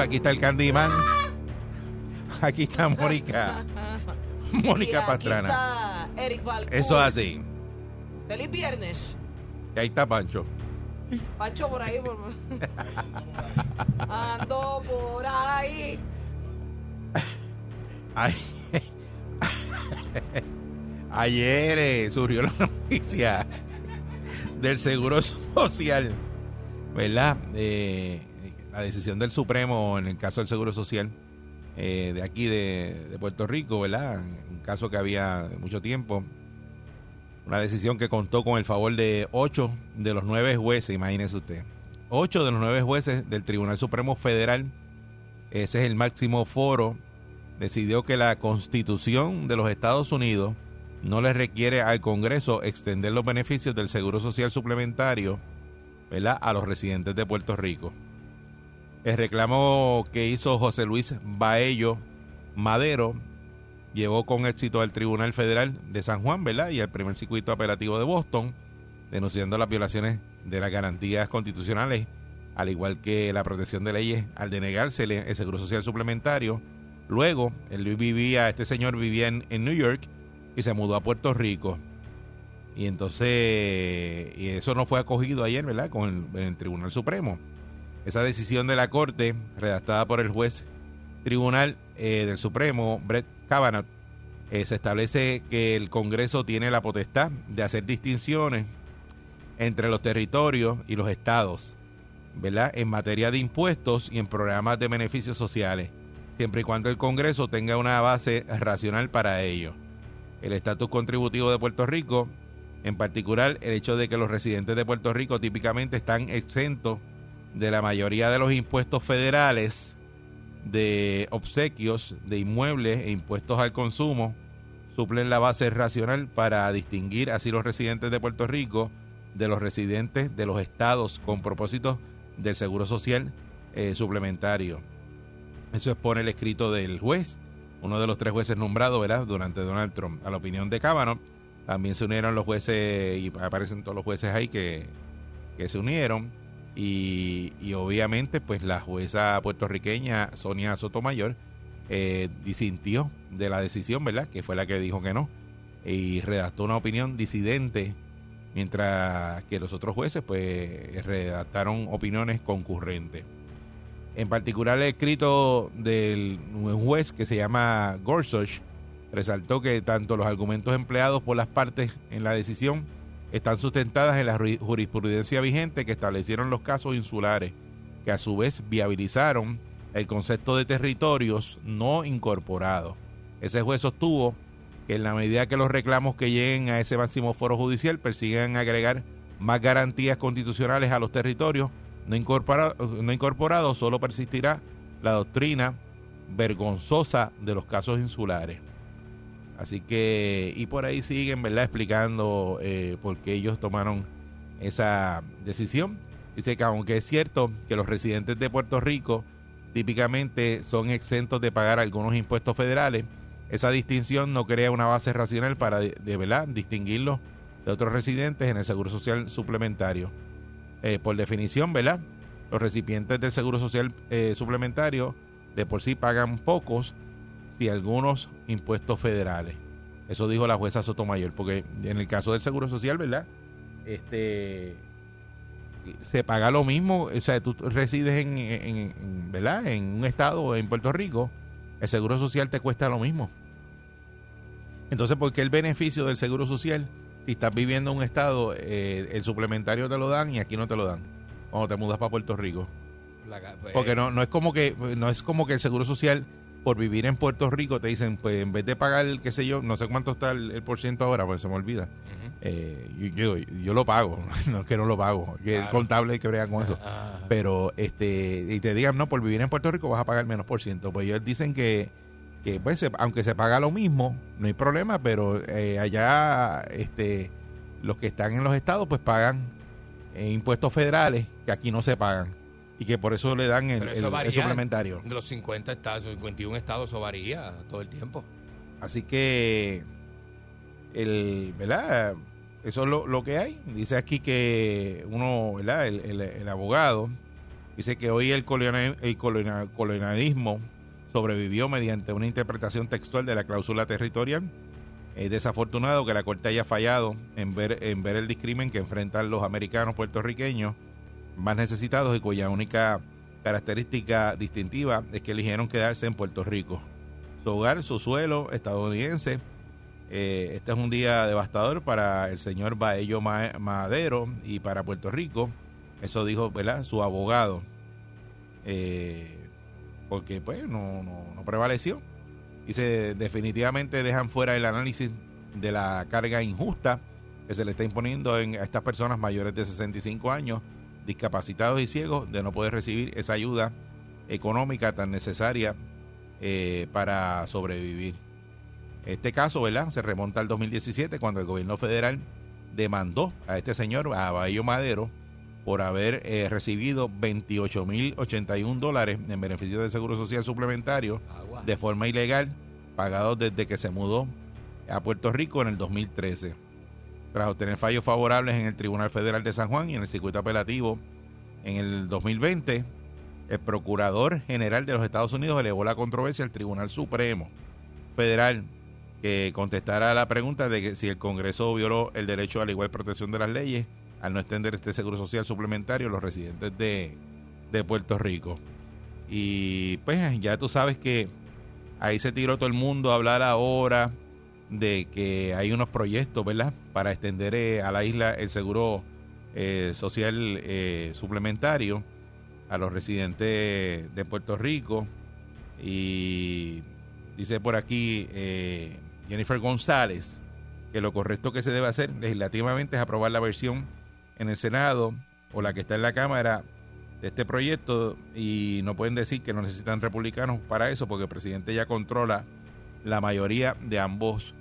Aquí está el Candyman. Aquí está Mónica. Mónica Pastrana. está Eric. Eso es así. Feliz viernes. Y ahí está Pancho. Pancho por ahí. Por... Ando por ahí. Ay. Ayer eh, surgió la noticia del Seguro Social, ¿verdad? Eh, la decisión del Supremo en el caso del Seguro Social eh, de aquí de, Puerto Rico, ¿verdad? Un caso que había mucho tiempo. Una decisión que contó con el favor de ocho de los nueve jueces, imagínese usted. Ocho de los nueve jueces del Tribunal Supremo Federal, ese es el máximo foro decidió que la constitución de los Estados Unidos no le requiere al Congreso extender los beneficios del Seguro Social Suplementario ¿verdad? a los residentes de Puerto Rico. El reclamo que hizo José Luis Baello Madero llevó con éxito al Tribunal Federal de San Juan ¿verdad? y al primer circuito apelativo de Boston, denunciando las violaciones de las garantías constitucionales, al igual que la protección de leyes al denegarse el Seguro Social Suplementario Luego, él vivía, este señor vivía en, en New York y se mudó a Puerto Rico. Y entonces, y eso no fue acogido ayer, ¿verdad? Con el, en el Tribunal Supremo. Esa decisión de la Corte, redactada por el juez tribunal eh, del Supremo, Brett Kavanaugh, eh, se establece que el Congreso tiene la potestad de hacer distinciones entre los territorios y los estados, ¿verdad? En materia de impuestos y en programas de beneficios sociales siempre y cuando el Congreso tenga una base racional para ello. El estatus contributivo de Puerto Rico, en particular el hecho de que los residentes de Puerto Rico típicamente están exentos de la mayoría de los impuestos federales, de obsequios, de inmuebles e impuestos al consumo, suplen la base racional para distinguir así los residentes de Puerto Rico de los residentes de los estados con propósito del seguro social eh, suplementario. Eso expone el escrito del juez, uno de los tres jueces nombrados, ¿verdad?, durante Donald Trump. A la opinión de Kavanaugh, también se unieron los jueces, y aparecen todos los jueces ahí que, que se unieron. Y, obviamente, pues la jueza puertorriqueña Sonia Sotomayor eh, disintió de la decisión, ¿verdad?, que fue la que dijo que no. Y redactó una opinión disidente, mientras que los otros jueces, pues, redactaron opiniones concurrentes. En particular, el escrito del juez que se llama Gorsuch resaltó que tanto los argumentos empleados por las partes en la decisión están sustentadas en la ru- jurisprudencia vigente que establecieron los casos insulares, que a su vez viabilizaron el concepto de territorios no incorporados. Ese juez sostuvo que en la medida que los reclamos que lleguen a ese máximo foro judicial persigan agregar más garantías constitucionales a los territorios no no incorporado solo persistirá la doctrina vergonzosa de los casos insulares. Así que, y por ahí siguen, ¿verdad?, explicando eh, por qué ellos tomaron esa decisión. Dice que aunque es cierto que los residentes de Puerto Rico típicamente son exentos de pagar algunos impuestos federales, esa distinción no crea una base racional para, de, verdad, distinguirlos de otros residentes en el Seguro Social suplementario. Eh, por definición, ¿verdad? Los recipientes del Seguro Social eh, suplementario de por sí pagan pocos si algunos impuestos federales. Eso dijo la jueza Sotomayor, porque en el caso del Seguro Social, ¿verdad? Este se paga lo mismo, o sea, tú resides en, en- en- ¿verdad? en un estado en Puerto Rico, el Seguro Social te cuesta lo mismo. Entonces, ¿por qué el beneficio del seguro social, si estás viviendo en un estado, eh, el suplementario te lo dan y aquí no te lo dan? Cuando te mudas para Puerto Rico. Pues, Porque no, no es como que no es como que el seguro social por vivir en Puerto Rico te dicen, pues en vez de pagar, qué sé yo, no sé cuánto está el, el por ciento ahora, pues se me olvida. Eh, yo, yo, yo lo pago, no es que no lo pago, que el contable que brega con eso. Ah, Pero este y te digan, no, por vivir en Puerto Rico vas a pagar menos por ciento. Pues ellos dicen que, que pues, se- aunque se paga lo mismo, no hay problema, pero eh, allá este los que están en los estados pues pagan eh, impuestos federales que aquí no se pagan y que por eso le dan el, Pero eso el- el varía. suplementario. de los 50 estados, 51 estados, eso varía todo el tiempo. Así que, el, ¿verdad? Eso es lo, lo que hay. Dice aquí que uno, ¿verdad? El, el- el abogado dice que hoy el, colonial- el colonial- colonialismo sobrevivió mediante una interpretación textual de la cláusula territorial. Es desafortunado que la Corte haya fallado en ver, en ver el discrimen que enfrentan los americanos puertorriqueños más necesitados y cuya única característica distintiva es que eligieron quedarse en Puerto Rico su hogar, su suelo estadounidense. Eh, este es un día devastador para el señor Baello Ma- Madero y para Puerto Rico. Eso dijo ¿verdad? su abogado. Eh, porque pues no, no, no prevaleció. Dice, definitivamente dejan fuera el análisis de la carga injusta que se le está imponiendo en, a estas personas mayores de 65 años, discapacitados y ciegos, de no poder recibir esa ayuda económica tan necesaria eh, para sobrevivir. Este caso, ¿verdad? Se remonta al 2017 cuando el gobierno federal demandó a este señor, a Baello Madero, por haber eh, recibido 28.081 dólares en beneficio de seguro social suplementario Agua. de forma ilegal, pagados desde que se mudó a Puerto Rico en el 2013. Tras obtener fallos favorables en el Tribunal Federal de San Juan y en el circuito apelativo en el 2020, el Procurador General de los Estados Unidos elevó la controversia al Tribunal Supremo Federal que contestara la pregunta de que si el Congreso violó el derecho a la igual protección de las leyes al no extender este seguro social suplementario a los residentes de, de Puerto Rico. Y pues ya tú sabes que ahí se tiró todo el mundo a hablar ahora de que hay unos proyectos, ¿verdad? Para extender eh, a la isla el seguro eh, social eh, suplementario a los residentes de Puerto Rico. Y dice por aquí Jennifer González que lo correcto que se debe hacer legislativamente es aprobar la versión en el Senado o la que está en la Cámara de este proyecto y no pueden decir que no necesitan republicanos para eso porque el presidente ya controla la mayoría de ambos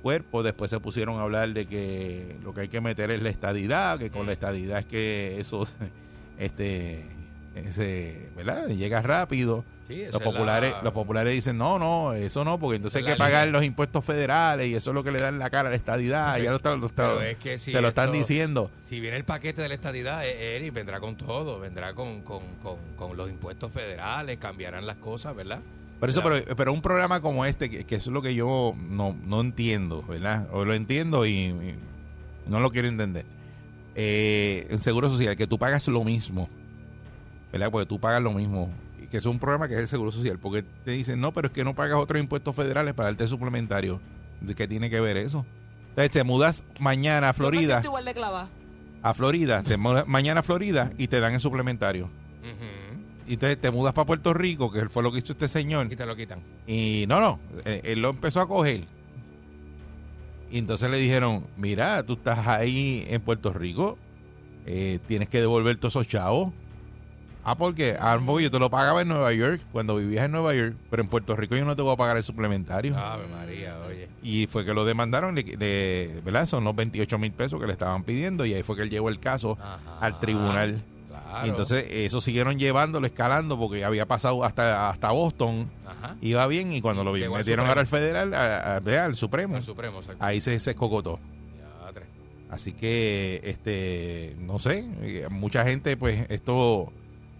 cuerpos. Después se pusieron a hablar de que lo que hay que meter es la estadidad, que con la estadidad es que eso este ese, ¿verdad? llega rápido. Sí, Los es la- populares, los populares dicen, no, no, eso no, porque entonces hay que pagar línea. los impuestos federales y eso es lo que le dan la cara a la estadidad. ya lo, está- lo está- Pero es que si te lo están diciendo. Si viene el paquete de la estadidad, eh, Eric vendrá con todo, vendrá con, con, con, con los impuestos federales, cambiarán las cosas, ¿verdad? Por eso, pero, pero un programa como este, que, que eso es lo que yo no, no entiendo, ¿verdad? O lo entiendo y, y no lo quiero entender. Eh, en Seguro Social, que tú pagas lo mismo, ¿verdad? Porque tú pagas lo mismo. Y que es un programa que es el Seguro Social. Porque te dicen, no, pero es que no pagas otros impuestos federales para darte suplementario. ¿Qué tiene que ver eso? Entonces te mudas mañana a Yo me Florida, igual de clava. a Florida, te mudas mañana a Florida y te dan el suplementario. Y entonces te mudas para Puerto Rico, que fue lo que hizo este señor. Y te lo quitan. Y no, no, eh, él lo empezó a coger. Y entonces le dijeron, mira, tú estás ahí en Puerto Rico, eh, tienes que devolver todos esos chavos. Ah, porque ah, porque yo te lo pagaba en Nueva York, cuando vivías en Nueva York, pero en Puerto Rico yo no te voy a pagar el suplementario. Ave María, oye. Y fue que lo demandaron, le- le- ¿verdad? Son los 28 mil pesos que le estaban pidiendo y ahí fue que él llevó el caso Ajá. al tribunal. Claro. Y entonces eso siguieron llevándolo, escalando, porque había pasado hasta, hasta Boston Ajá. iba bien y cuando lo Llegó metieron ahora al federal, a- a- vea, al Supremo, ahí se, se escogotó. Diatre. Así que, este, no sé, mucha gente, pues, esto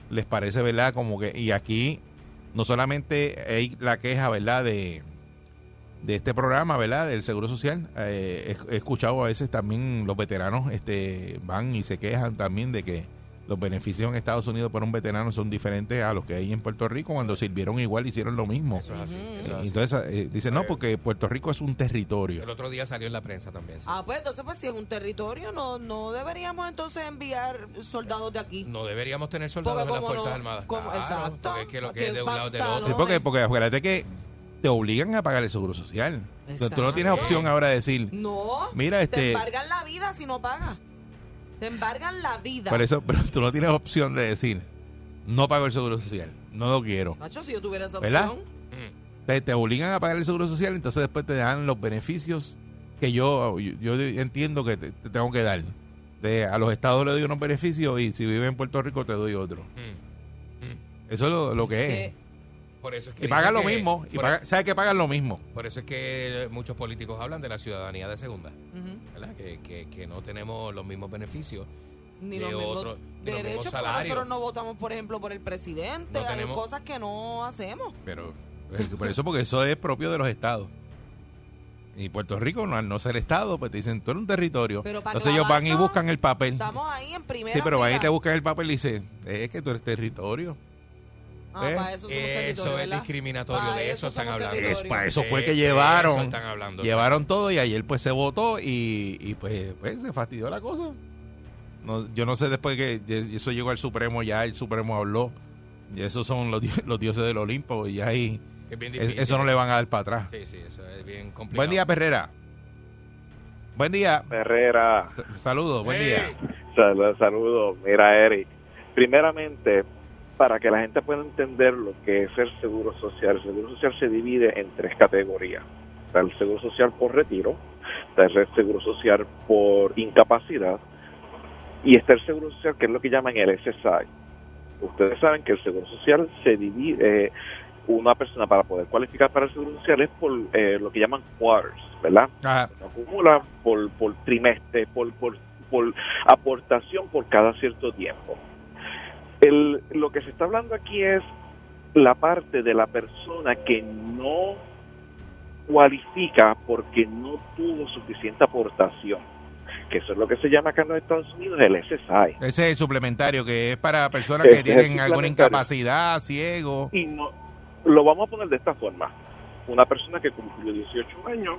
les parece, ¿verdad? Como que, y aquí no solamente hay la queja, ¿verdad? De, de este programa, ¿verdad? Del Seguro Social. Eh, he, he escuchado a veces también los veteranos, este, van y se quejan también de que los beneficios en Estados Unidos por un veterano son diferentes a los que hay en Puerto Rico cuando sirvieron igual hicieron lo mismo. Eso es así. eso es Eh, así. Entonces eh, dice no porque Puerto Rico es un territorio. el otro día salió en la prensa también. sí. Ah, pues entonces, pues si es un territorio, no, no deberíamos entonces enviar soldados de aquí. No deberíamos tener soldados en las Fuerzas no- Armadas. como- Claro, exacto, Porque es que lo que es de un lado del otro. Sí, porque, porque acuérdate que te obligan a pagar el seguro social. Entonces, tú no tienes Exacto. opción ahora de decir, No. Mira, Te este- embargan la vida si no pagas. Te embargan la vida. por eso, pero tú no tienes opción de decir, no pago el seguro social, no lo quiero. Nacho, si yo tuviera esa ¿Verdad? opción. Mm. Te, te obligan a pagar el seguro social, entonces después te dan los beneficios que yo, yo, yo entiendo que te, te tengo que dar. De- a los estados le doy unos beneficios y si vives en Puerto Rico te doy otro. Mm. Mm. Eso es lo, lo que es. Por eso es que Y pagan lo que- mismo. Y ¿Sabes que pagan lo mismo? por eso es que muchos políticos hablan de la ciudadanía de segunda. Que, que, que no tenemos los mismos beneficios. Ni De los mismos otro- de los derechos, mismos porque salarios. nosotros no votamos, por ejemplo, por el presidente. No Hay tenemos- cosas que no hacemos. Pero Por eso, porque eso es propio de los estados. Y Puerto Rico, no, al no ser estado, pues te dicen, tú eres un territorio. Pero para Entonces ellos van y buscan el papel. Estamos ahí en primera Sí, pero van y te buscan el papel y dicen, es que tú eres territorio. Ah, ¿eh? para eso somos eso es discriminatorio. Para de eso eso están hablando. Es, para eso fue que llevaron. están hablando, llevaron todo y ayer pues se votó y, y, pues, pues se fastidió la cosa. No, yo no sé después que eso llegó al Supremo, ya el Supremo habló. Y esos son los, los dioses del Olimpo y ya ahí Es bien es- difícil. eso no le van a dar para atrás. Sí, sí, eso es bien complicado. Buen día, Perrera. Buen día. Herrera, S- Saludos, buen Hey. día. sal- saludos. Mira, Eric, primeramente, para que la gente pueda entender lo que es el seguro social, el seguro social se divide en tres categorías. Está el seguro social por retiro, está el seguro social por incapacidad y está el seguro social que es lo que llaman el SSI. Ustedes saben que el seguro social se divide, eh, una persona para poder cualificar para el seguro social es por eh, lo que llaman quarters, ¿verdad? Ajá. se acumula por, por trimestre, por, por, por aportación por cada cierto tiempo. El, lo que se está hablando aquí es la parte de la persona que no cualifica porque no tuvo suficiente aportación, que eso es lo que se llama acá en los Estados Unidos el SSI. Ese es el suplementario que es para personas que Ese tienen alguna incapacidad, ciego. y no lo vamos a poner de esta forma una persona que cumplió 18 años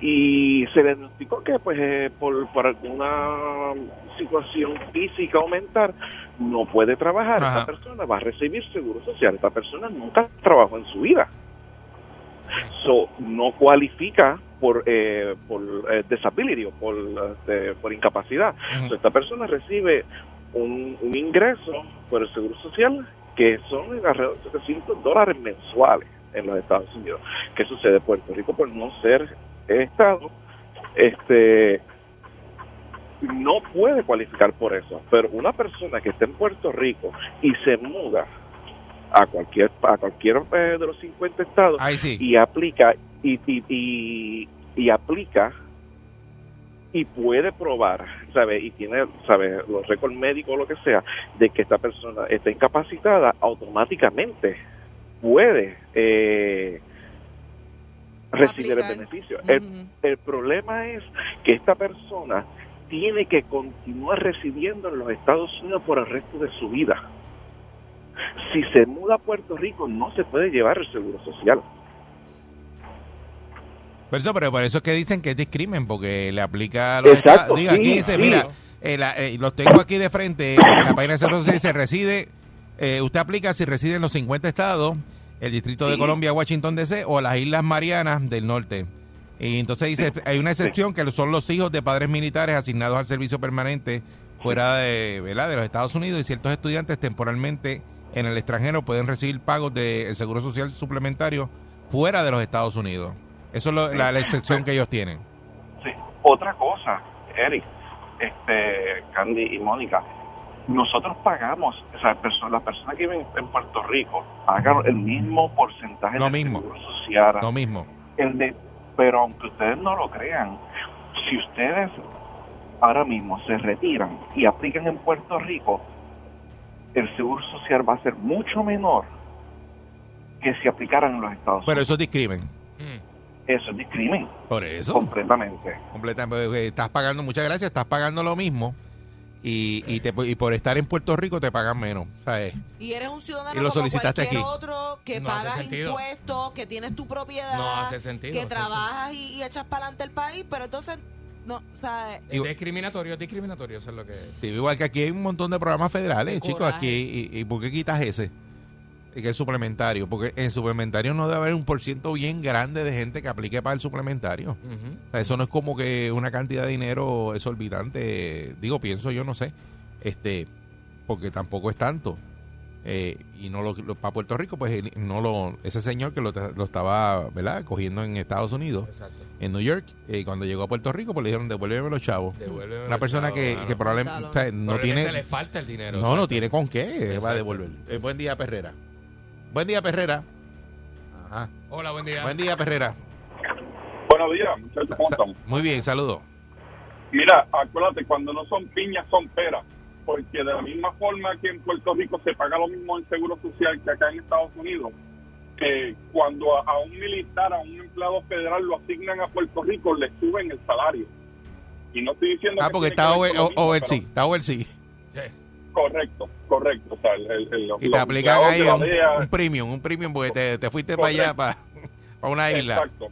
y se le diagnosticó que pues eh, por, por alguna situación física aumentar no puede trabajar Ajá. esta persona va a recibir seguro social esta persona nunca trabajó en su vida so no cualifica por eh, por eh, disability o por este, por incapacidad. So, esta persona recibe un, un ingreso por el Seguro Social que son alrededor de 700 dólares mensuales en los Estados Unidos. ¿Qué sucede? Puerto Rico, por no ser Estado, este no puede cualificar por eso. Pero una persona que esté en Puerto Rico y se muda a cualquier a cualquier eh, de los 50 estados sí. y aplica y, y, y, y aplica y puede probar, ¿sabe? Y tiene, ¿sabe? Los récords médicos o lo que sea, de que esta persona está incapacitada, automáticamente puede eh, recibir Aplicar. el beneficio. El, el problema es que esta persona tiene que continuar recibiendo en los Estados Unidos por el resto de su vida. Si se muda a Puerto Rico, no se puede llevar el seguro social. Por eso, pero por eso es que dicen que es discrimen, porque le aplica a los Exacto, aquí dice, sí. mira, eh, la- eh, los tengo aquí de frente, en la página de Seguro Social dice, reside, eh, usted aplica si reside en los 50 estados, el Distrito de. Colombia, Washington DC, o las Islas Marianas del Norte. Y entonces dice, hay una excepción que son los hijos de padres militares asignados al servicio permanente fuera de, ¿verdad? de los Estados Unidos y ciertos estudiantes temporalmente en el extranjero pueden recibir pagos del Seguro Social suplementario fuera de los Estados Unidos. Eso es lo- la, la excepción que ellos tienen. Sí. Otra cosa, Eric, este, Candy y Mónica, nosotros pagamos, o sea, las personas que viven en Puerto Rico pagan el mismo porcentaje de mismo. seguro social. Lo mismo. El de, pero aunque ustedes no lo crean, si ustedes ahora mismo se retiran y aplican en Puerto Rico, el seguro social va a ser mucho menor que si aplicaran en los Estados Pero Unidos. eso es discrimen. Mm. Eso es discrimen, Por eso. completamente. Completamente. Estás pagando, muchas gracias, estás pagando lo mismo y, y, te, y por estar en Puerto Rico te pagan menos. ¿sabes? Y eres un ciudadano Y lo como solicitaste cualquier aquí. otro que No pagas impuestos, que tienes tu propiedad, No hace sentido, que trabajas y, y echas para adelante el país, pero entonces, no, o sea, Es discriminatorio, es discriminatorio, eso es lo que... Sí, igual que aquí hay un montón de programas federales, chicos. Aquí, y, y por qué quitas ese? Que el suplementario. Porque en suplementario no debe haber un por ciento bien grande de gente que aplique para el suplementario. O sea, eso no es como que una cantidad de dinero exorbitante. Digo, pienso yo, no sé. Este, porque tampoco es tanto. Eh, y no lo, lo- para Puerto Rico, pues él no lo, ese señor que lo, lo estaba, ¿verdad? Cogiendo en Estados Unidos, Exacto. en New York, eh, cuando llegó a Puerto Rico, pues le dijeron devuélveme los chavos. Devuélveme Una persona chavos, que, claro. que probablemente o sea, no Probablemente tiene le falta el dinero. no, no tiene con qué va a devolver. Eh, buen día, Perrera. Buen día, Perrera. Ajá. Hola, buen día. Buen día, Perrera. Buenos días, muchachos, ¿cómo estamos? Muy bien, saludos. Mira, acuérdate, cuando no son piñas, son peras. Porque de la misma forma que en Puerto Rico se paga lo mismo en Seguro Social que acá en Estados Unidos, eh, cuando a, a un militar, a un empleado federal lo asignan a Puerto Rico, le suben el salario. Y no estoy diciendo Ah, que porque está que ver over, con lo mismo, oversea, pero- está oversea. Sí. Correcto, correcto. O sea, el, el- el- Y los te aplican empleados ahí un, un premium, un premium porque te, te fuiste para allá, para, para una isla. Exacto,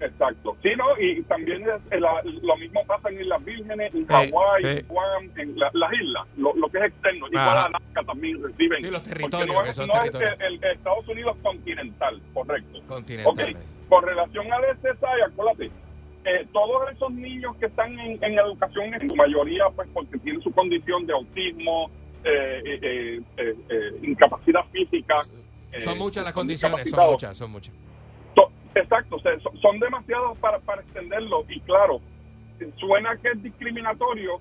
exacto. Sí, no, y también es- eh, la- lo mismo pasa en Islas Vírgenes, en Eh, Hawái, eh. en Guam, en la- las islas, lo, lo que es externo. Ajá. Igual Alaska también reciben. Sí, los territorios, no que es, son no es territorios. el, el Estados Unidos continental, correcto. Continental. Ok, con relación al SSI, acuérdate, eh, todos esos niños que están en, en educación, en su mayoría, pues porque tienen su condición de autismo, eh, eh, eh, eh, eh, incapacidad física. eh, Son muchas las son condiciones, son muchas, son muchas. Exacto, o sea, so- son demasiados para, para extenderlo y claro, suena que es discriminatorio,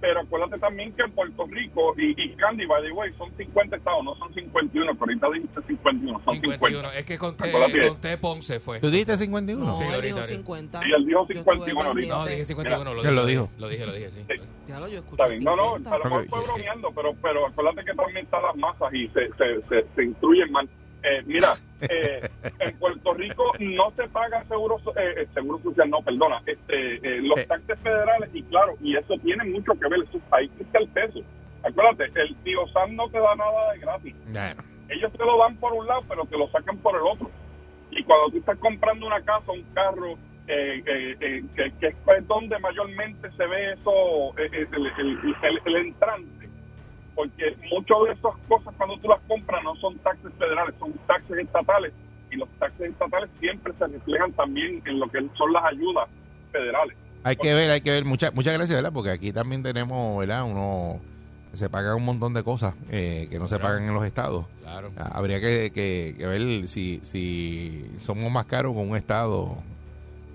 pero acuérdate también que en Puerto Rico y, y Candy, by the way, son 50 estados, no son 51, pero ahorita dijiste 51, son 51. 50. Es que conté, conté Ponce fue. ¿Tú dijiste 51? no, Sí, él ahorita, dijo ahorita. 50. Y él dijo Yo 51 estuve ahorita. No, dije 51. Lo ¿Quién lo dije, dijo? Lo dije, lo dije, sí. Sí. Ya lo yo escuché Está bien, no, no, 50. a lo mejor fue sí. bromeando, pero, pero acuérdate que también están las masas y se, se, se, se instruyen mal. Eh, mira, eh, en Puerto Rico no se paga seguro, eh, eh, seguro social, no, perdona, este, eh, los Eh. taxes federales y claro, y eso tiene mucho que ver, eso, ahí está el peso. Acuérdate, el tío Sam no te da nada de gratis. Bueno, Ellos te lo dan por un lado, pero te lo sacan por el otro. Y cuando tú estás comprando una casa, un carro, eh, eh, eh, que, que es donde mayormente se ve eso, el, el- el- el entrante. Porque muchas de esas cosas cuando tú las compras no son taxes federales, son taxes estatales. Y los taxes estatales siempre se reflejan también en lo que son las ayudas federales. hay que ver, hay que ver. Muchas muchas gracias, ¿verdad? Porque aquí también tenemos, ¿verdad? Uno se pagan un montón de cosas eh, que no se pagan en los estados. Claro. Ah, Habría que, que- que ver si, si somos más caros con un estado.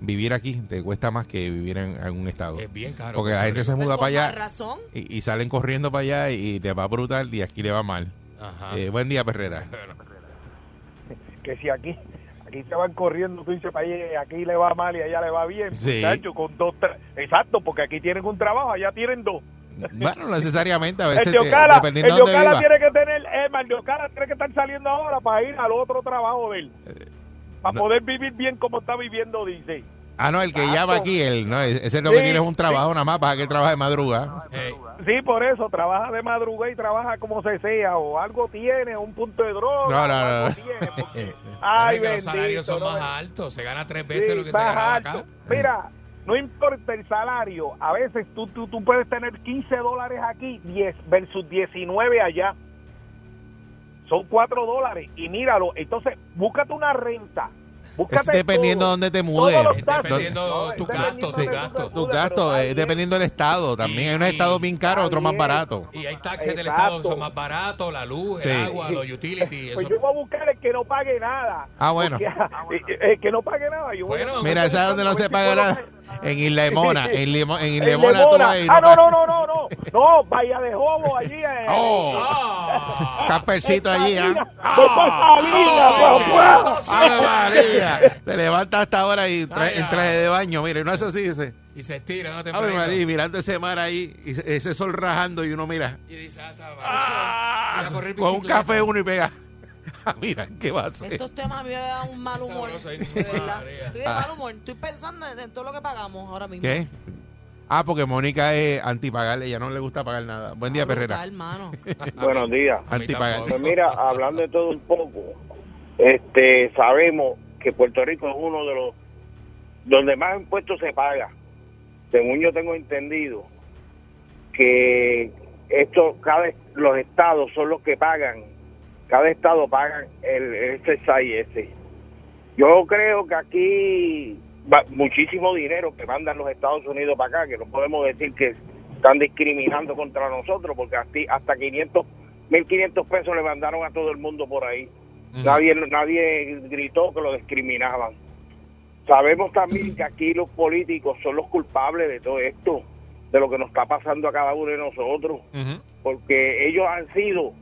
Vivir aquí te cuesta más que vivir en algún estado. Es bien caro. Porque la gente se Pues muda con para allá razón. y, y salen corriendo para allá y te va brutal y aquí le va mal. Ajá. Eh, buen día, Perrera. Que si aquí aquí se van corriendo, tú dices, "Ay, aquí le va mal y allá le va bien, Sí. muchacho, con dos, tra- exacto, porque aquí tienen un trabajo, allá tienen dos. Bueno, no necesariamente, a veces El de te- el de de dónde Ocala viva. tiene que tener, eh, el de Ocala tiene que estar saliendo ahora para ir al otro trabajo de él, para no. poder vivir bien como está viviendo, dice. Ah, no, el que Exacto. llama aquí, él, no, ese es lo Sí, que tiene es un sí. trabajo nada más para que trabaje de madrugada. hey, Sí, por eso, trabaja de madrugada y trabaja como se sea, o algo tiene, un punto de droga, No, no, algo no. tiene, porque- ay, los salarios son no más altos. Se gana tres veces Sí, lo que se alto. acá. Mira, no importa el salario, a veces tú, tú, tú puedes tener 15 dólares aquí 10 versus 19 allá. Son 4 dólares y míralo, entonces búscate una renta. Es Búscate dependiendo de dónde te mudes. Es dependiendo No, tus es dependiendo gastos, de tus gastos. Tus gastos, pero está es dependiendo del estado. También Y- hay unos estados bien caros, otros más baratos. Y hay taxes del Exacto. Estado, son más baratos, la luz, Sí. el agua, los utilities. Pues Eso. yo voy a buscar el que no pague nada. Ah, bueno. Porque, eh, el que no pague nada. Yo voy a- Bueno, Mira, ¿sabes dónde no se paga nada? En Isla de Mona. En, Limo- en Isla de Mona tú vas y Ah, no, no, no, no, no. No, Bahía de Jobo allí. eh. Oh, ¡Ah! campercito allí. ¿ah? Dos papá. switches, ¡Ave dos switches. María! Te levantas hasta ahora y trae, Ay, en traje de baño. Mire, no es así, dice. Y se estira, no te prenda. María, mirando ese mar ahí, y ese- sol rajando y uno mira. Y dice, ah, está ¡Ah! Con un café uno y pega. Ah, Mira, ¿qué va a hacer? Estos temas a mí me dan un mal humor. De verdad. María. Estoy de Ah. mal humor. Estoy pensando en, en todo lo que pagamos ahora mismo. ¿Qué? Ah, porque Mónica es antipagar, ella no le gusta pagar nada. Buen día, Perrera. Brutal, mano. Buenos días. Antipagar. Pues mira, hablando de todo un poco, este, sabemos que Puerto Rico es uno de los donde más impuestos se paga. Según yo tengo entendido, que esto, cada los estados son los que pagan, cada estado pagan el, ese. Yo creo que aquí va muchísimo dinero que mandan los Estados Unidos para acá, que no podemos decir que están discriminando contra nosotros, porque hasta, hasta 500, 1.500 pesos le mandaron a todo el mundo por ahí. Nadie, nadie gritó que lo discriminaban. Sabemos también que aquí los políticos son los culpables de todo esto, de lo que nos está pasando a cada uno de nosotros, porque ellos han sido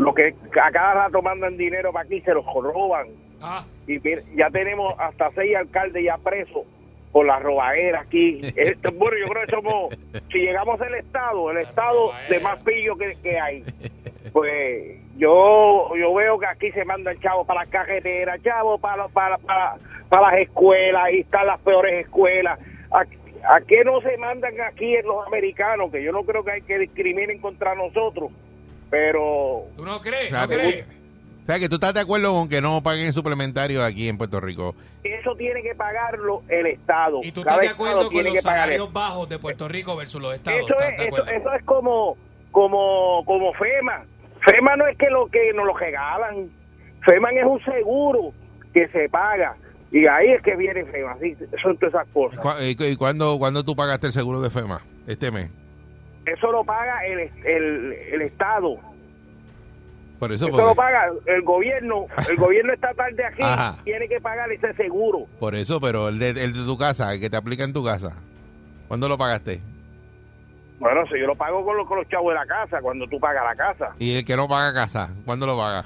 los que a cada rato mandan dinero para aquí se los roban. Ah, Y mira, ya tenemos hasta seis alcaldes ya presos por la robadera aquí. Esto, bueno, yo creo que somos, si llegamos al Estado, el Estado de más pillo que, que hay, pues yo yo veo que aquí se mandan chavos para las carreteras, chavos para, para, para, para las escuelas, ahí están las peores escuelas. ¿A, ¿A qué no se mandan aquí los americanos? Que yo no creo que hay que discriminen contra nosotros, pero ¿Tú no crees? O sea, ¿No que- crees? o sea, que tú estás de acuerdo con que no paguen suplementario aquí en Puerto Rico. eso tiene que pagarlo el Estado. ¿Y tú Cada estás de acuerdo con los pagar salarios bajos de Puerto Rico versus los estados? Eso ¿Estás es, eso, eso es como, como, como FEMA. FEMA no es que lo que nos lo regalan. FEMA es un seguro que se paga. Y ahí es que viene FEMA. Sí, son todas esas cosas. ¿Cu- ¿Y, cu- y cuándo, cuándo tú pagaste el seguro de FEMA? Este mes. Eso lo paga el, el, el Estado. Por eso, Eso porque- lo paga el gobierno. El gobierno estatal de aquí Ajá. tiene que pagar ese seguro. por eso, pero el de, el de tu casa, el que te aplica en tu casa. ¿Cuándo lo pagaste? Bueno, si yo lo pago con los, con los chavos de la casa, cuando tú pagas la casa. Y el que no paga casa, ¿cuándo lo paga?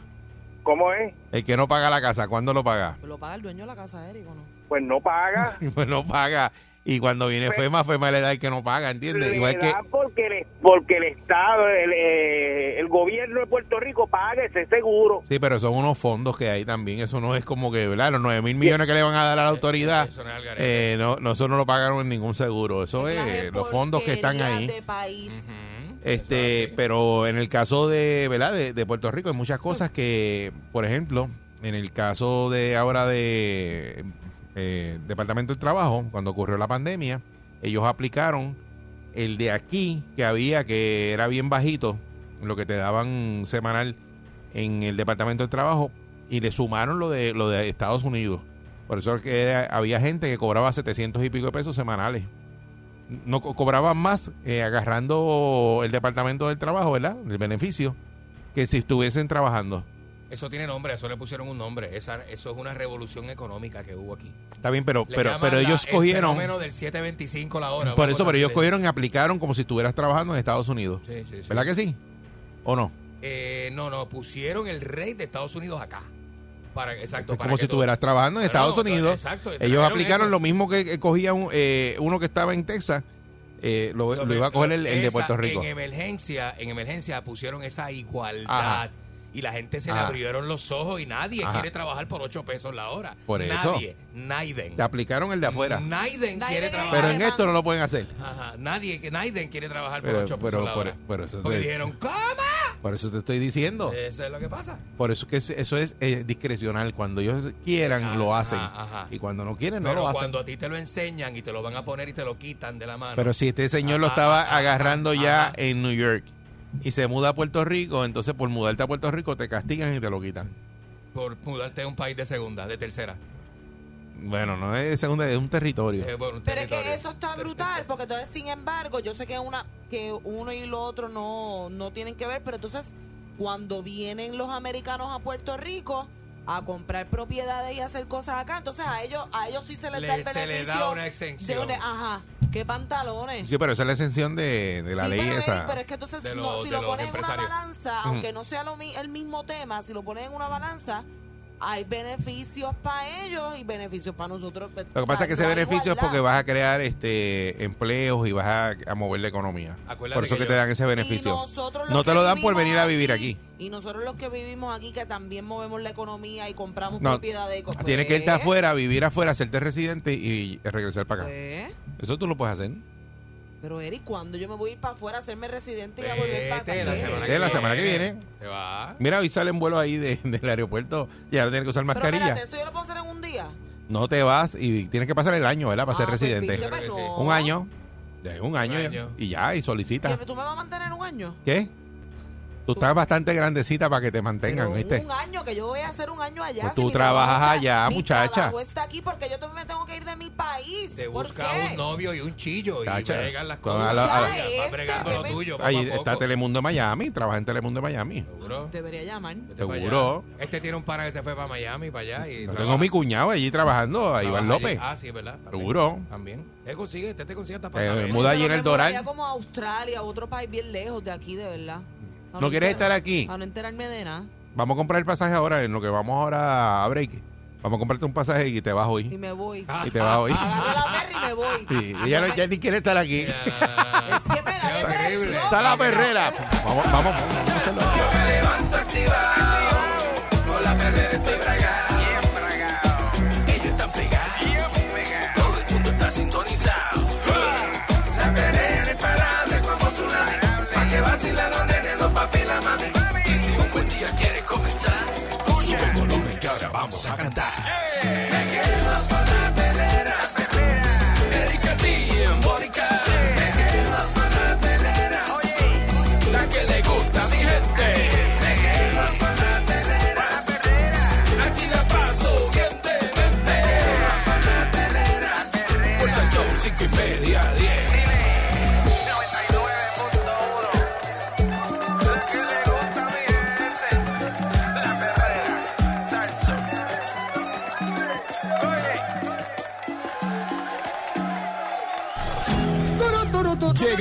¿Cómo es? El que no paga la casa, ¿cuándo lo paga? Lo paga el dueño de la casa, Eric, ¿o no? Pues no paga. Pues no paga. Y cuando viene Pues- FEMA, FEMA le da el que no paga, ¿entiendes? Le Igual que... porque, el, porque el Estado, el, eh, el gobierno de Puerto Rico paga ese seguro. Sí, pero son unos fondos que hay también. Eso no es como que, ¿verdad? Los 9 mil millones que le van a dar a la autoridad, Eso no es al garete. eh, no, no, eso no lo pagaron en ningún seguro. Eso es Clase eh, los fondos que están ahí. de país. Ujú. Este, pero en el caso de, ¿verdad? De, de Puerto Rico hay muchas cosas que, por ejemplo, en el caso de ahora de eh, Departamento del Trabajo, cuando ocurrió la pandemia, ellos aplicaron el de aquí que había que era bien bajito, lo que te daban semanal en el Departamento del Trabajo y le sumaron lo de lo de Estados Unidos. Por eso es que había gente que cobraba 700 y pico de pesos semanales no co- cobraban más eh, agarrando el departamento del trabajo, ¿verdad? El beneficio, que si estuviesen trabajando. Eso tiene nombre, eso le pusieron un nombre. Esa, eso es una revolución económica que hubo aquí. Está bien, pero Le pero pero la- ellos el cogieron fenómeno del 725 la hora. por eso, pero ellos cogieron y aplicaron como si estuvieras trabajando en Estados Unidos. Sí, sí, sí. ¿Verdad que sí? ¿O no? Eh, no, no, pusieron el rey de Estados Unidos acá. Para, exacto, Es para como si estuvieras trabajando en Estados no, Unidos. exacto, ellos aplicaron eso. lo mismo que cogía un, eh, uno que estaba en Texas, eh, lo, lo iba a coger el, el de Puerto Rico. En emergencia, en emergencia pusieron esa igualdad. Ajá. Y la gente se le Ajá. abrieron los ojos y nadie Ajá. quiere trabajar por 8 pesos la hora. Por eso. Nadie. Naiden. Te aplicaron el de afuera. Naiden Naiden quiere trabajar. Pero en esto no lo pueden hacer. Ajá. Nadie, que Naiden quiere trabajar por Pero, 8 pesos pero, la por, hora. por eso Porque te, dijeron, ¿cómo? por eso te estoy diciendo. Eso es lo que pasa. Por eso que es- eso es eh, discrecional. Cuando ellos quieran, Ajá, lo hacen. ajá, ajá. Y cuando no quieren, no Pero lo hacen. cuando a ti te lo enseñan y te lo van a poner y te lo quitan de la mano. Pero si este señor lo estaba ajá, agarrando ajá, ya ajá. en New York y se muda a Puerto Rico, entonces por mudarte a Puerto Rico te castigan y te lo quitan. por mudarte a un país de segunda, de tercera. Bueno, no es segunda, es un territorio. Eh, un Pero es que eso está brutal, porque entonces, sin embargo, yo sé que una que uno y lo otro no, no tienen que ver, pero entonces, cuando vienen los americanos a Puerto Rico a comprar propiedades y hacer cosas acá, entonces a ellos a ellos sí se les da el Le- se beneficio. le da una de exención. una- ajá, qué pantalones. Sí, pero esa es la exención de, de la Sí, ley pero, esa. Eric, pero es que entonces, no, si lo los ponen en una balanza, aunque no sea lo el mismo tema, si lo ponen en una balanza, hay beneficios para ellos y beneficios para nosotros. Lo que pasa es que ese beneficio es porque vas a crear este empleos y vas a, a mover la economía. Acuérdate Por eso que te dan ese beneficio. No te lo dan por venir a vivir aquí. Y nosotros los que vivimos aquí, que también movemos la economía y compramos No, propiedades. pues, Tienes que irte afuera, vivir afuera, hacerte residente y regresar para acá. pues, Eso tú lo puedes hacer. Pero Eric, ¿cuándo yo me voy a ir para afuera a hacerme residente y a volver para acá? La semana Eh, la semana que viene. Te va. Mira, hoy salen vuelos ahí de- del aeropuerto y ahora tienes que usar Pero mascarilla. espérate, ¿eso yo lo puedo hacer en un día? No te vas y tienes que pasar el año, ¿verdad? Para ser Ah, pues, residente. viste, pues, Claro que sí. no. Un año. Un año, y ya, y solicitas. ¿Que ¿Tú me vas a mantener un año? ¿Qué? Tú estás bastante grandecita para que te mantengan, Pero ¿viste? Un año, que yo voy a hacer un año allá. Pues si tú trabajas trabajo allá, mi muchacha. trabajo está aquí porque yo también me tengo que ir de mi país. Te ¿Por busca qué? un novio y un chillo y Chacha, bregan las con cosas. a la- a la- Ya, Este, vas bregando lo tuyo poco Ahí a poco. está Telemundo de Miami, trabaja en Telemundo de Miami. Seguro. Debería llamar. Seguro. Este tiene un pana que se fue para Miami, para allá. Y Yo trabaja- tengo mi cuñado allí trabajando, a Iván López. allí. Ah, sí, ¿verdad? También. Seguro. También. Él consigue, este te consigue hasta Eh, para muda allí en el me Doral. como a Australia, a otro país bien lejos de aquí, de verdad. Para ¿No quieres estar aquí? Para no enterarme de nada. Vamos a comprar el pasaje ahora, en lo que vamos ahora a break. Vamos a comprarte un pasaje y te vas Y hoy. me voy. Y te vas hoy. Agarro la perra y me voy. Sí, ella no, ya ni quiere estar aquí. Es que me da depresión. Está la perrera. Vamos, vamos, vamos. Yo me levanto activado, con la perrera estoy bragado. Ellos están pegados, todo el mundo está sintonizado. La perrera imparable como tsunami, pa' que vacilan comenzar, sube el volumen que ahora vamos a cantar. Me con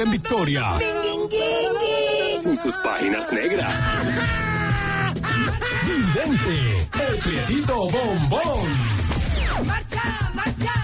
en victoria. Con sus páginas negras. Vidente, el prietito bombón. Marcha, marcha,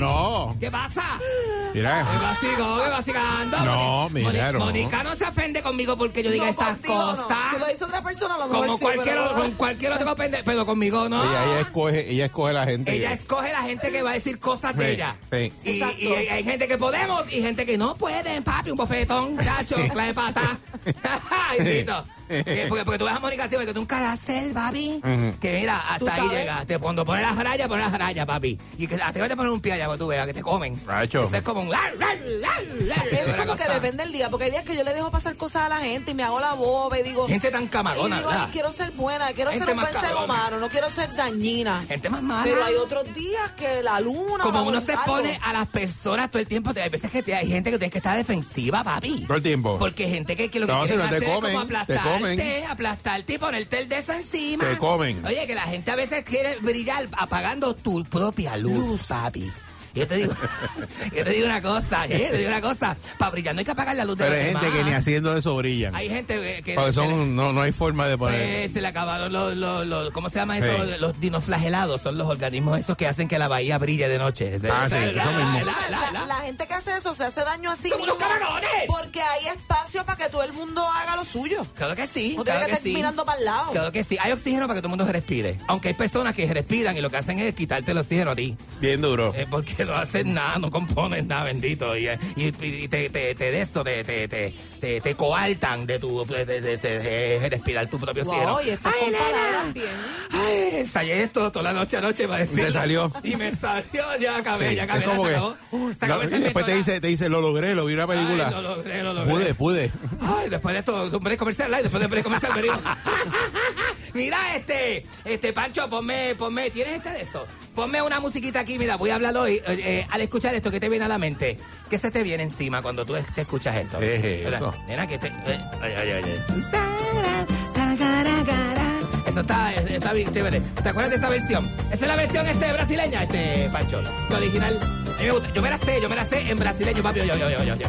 no. ¿Qué pasa? Mira, ¿Qué vaciló? ¿Qué vacilando? No, Moni- mira, no. Mónica no se ofende conmigo porque yo diga No, estas contigo no. cosas. Si lo hizo otra persona, a lo mejor Como sí, cualquier, pero- con cualquier otro pendejo, pero conmigo no. ella, ella escoge, ella escoge la gente. Ella escoge la gente que va a decir cosas de Sí, ella. sí. Y, Exacto. y hay gente que podemos y gente que no pueden, papi, un bofetón, chacho, clave pata. Ay, Tito. Que- porque, porque tú ves a Mónica así, porque tú un carácter, papi. Que mira, hasta ahí llegaste. Cuando pones las rayas, pones las rayas, papi. Y que te vas a poner un pie allá cuando tú veas que te comen. Racho. Esto es como un... Es como que depende del día, porque hay días que yo le dejo pasar cosas a la gente y me hago la boba y digo... Gente tan y camarona, digo, ¿verdad? "Ay, quiero ser buena, quiero Gente ser un buen ser humano, no quiero ser dañina. Gente más mala. Pero hay otros días que la luna... Como uno se pone a las personas todo el tiempo, hay veces que te- hay gente que tiene que estar defensiva, papi. Todo el tiempo. Porque hay gente que, que lo que No, si te hacer es comen, como te aplastarte, comen. aplastarte y ponerte el de eso encima. Te comen. Oye, que la gente a veces quiere brillar apagando tu propia luz, papi. Yo te digo, yo te digo una cosa, ¿eh? te digo una cosa, para brillar no hay que apagar la luz de Pero hay gente demás. que ni haciendo eso brillan. Hay gente que Porque se le- son, no, no hay forma de poner. pues, se le acabaron los, los, los- ¿cómo se llama eso? Sí. Los dinoflagelados, son los organismos esos que hacen que la bahía brille de noche. Ah, sí, La- eso mismo. la- la- La, la- la gente que hace eso se hace daño a sí ¡Como mismo. los camarones! Porque hay espacio para que todo el mundo haga lo suyo. Claro que sí. No claro tiene que que estar sí. mirando para el lado. Claro que sí. Hay oxígeno para que todo el mundo respire. Aunque hay personas que respiran y lo que hacen es quitarte el oxígeno a ti. Bien duro. Eh, porque que no haces nada, no compones nada, bendito. Y, y, y te, te, te de esto, te, te, te, te, te coartan de tu de, de- de- de- de respirar tu propio cielo. Wow, y estás Ay, nena. bien. Ay, ensayé esto toda la noche anoche para decir. Te salió. Y me salió, ya acabé, Sí, ya acabé. es como que- acabó. Y después te dice, te dice, lo logré, lo vi una película. Ay, lo logré, lo logré. pude, pude. Ay, después de esto, un break comercial, ay, después del break comercial venimos. mira, este, este, Pancho, ponme, ponme, ¿tienes este de esto? Ponme una musiquita aquí, mira, voy a hablar hoy. eh, eh, al escuchar esto, ¿qué te viene a la mente? ¿Qué se te viene encima cuando tú te escuchas esto? ¿Qué es ¿Verdad? eso? Nena, que te... eh, ay, ay, ay. Eso está, está bien chévere. ¿Te acuerdas de esa versión? Esa es la versión este brasileña, este Pancho. La original. A mí me gusta. Yo me la sé, yo me la sé en brasileño, papi. Yo, yo, yo, yo, yo.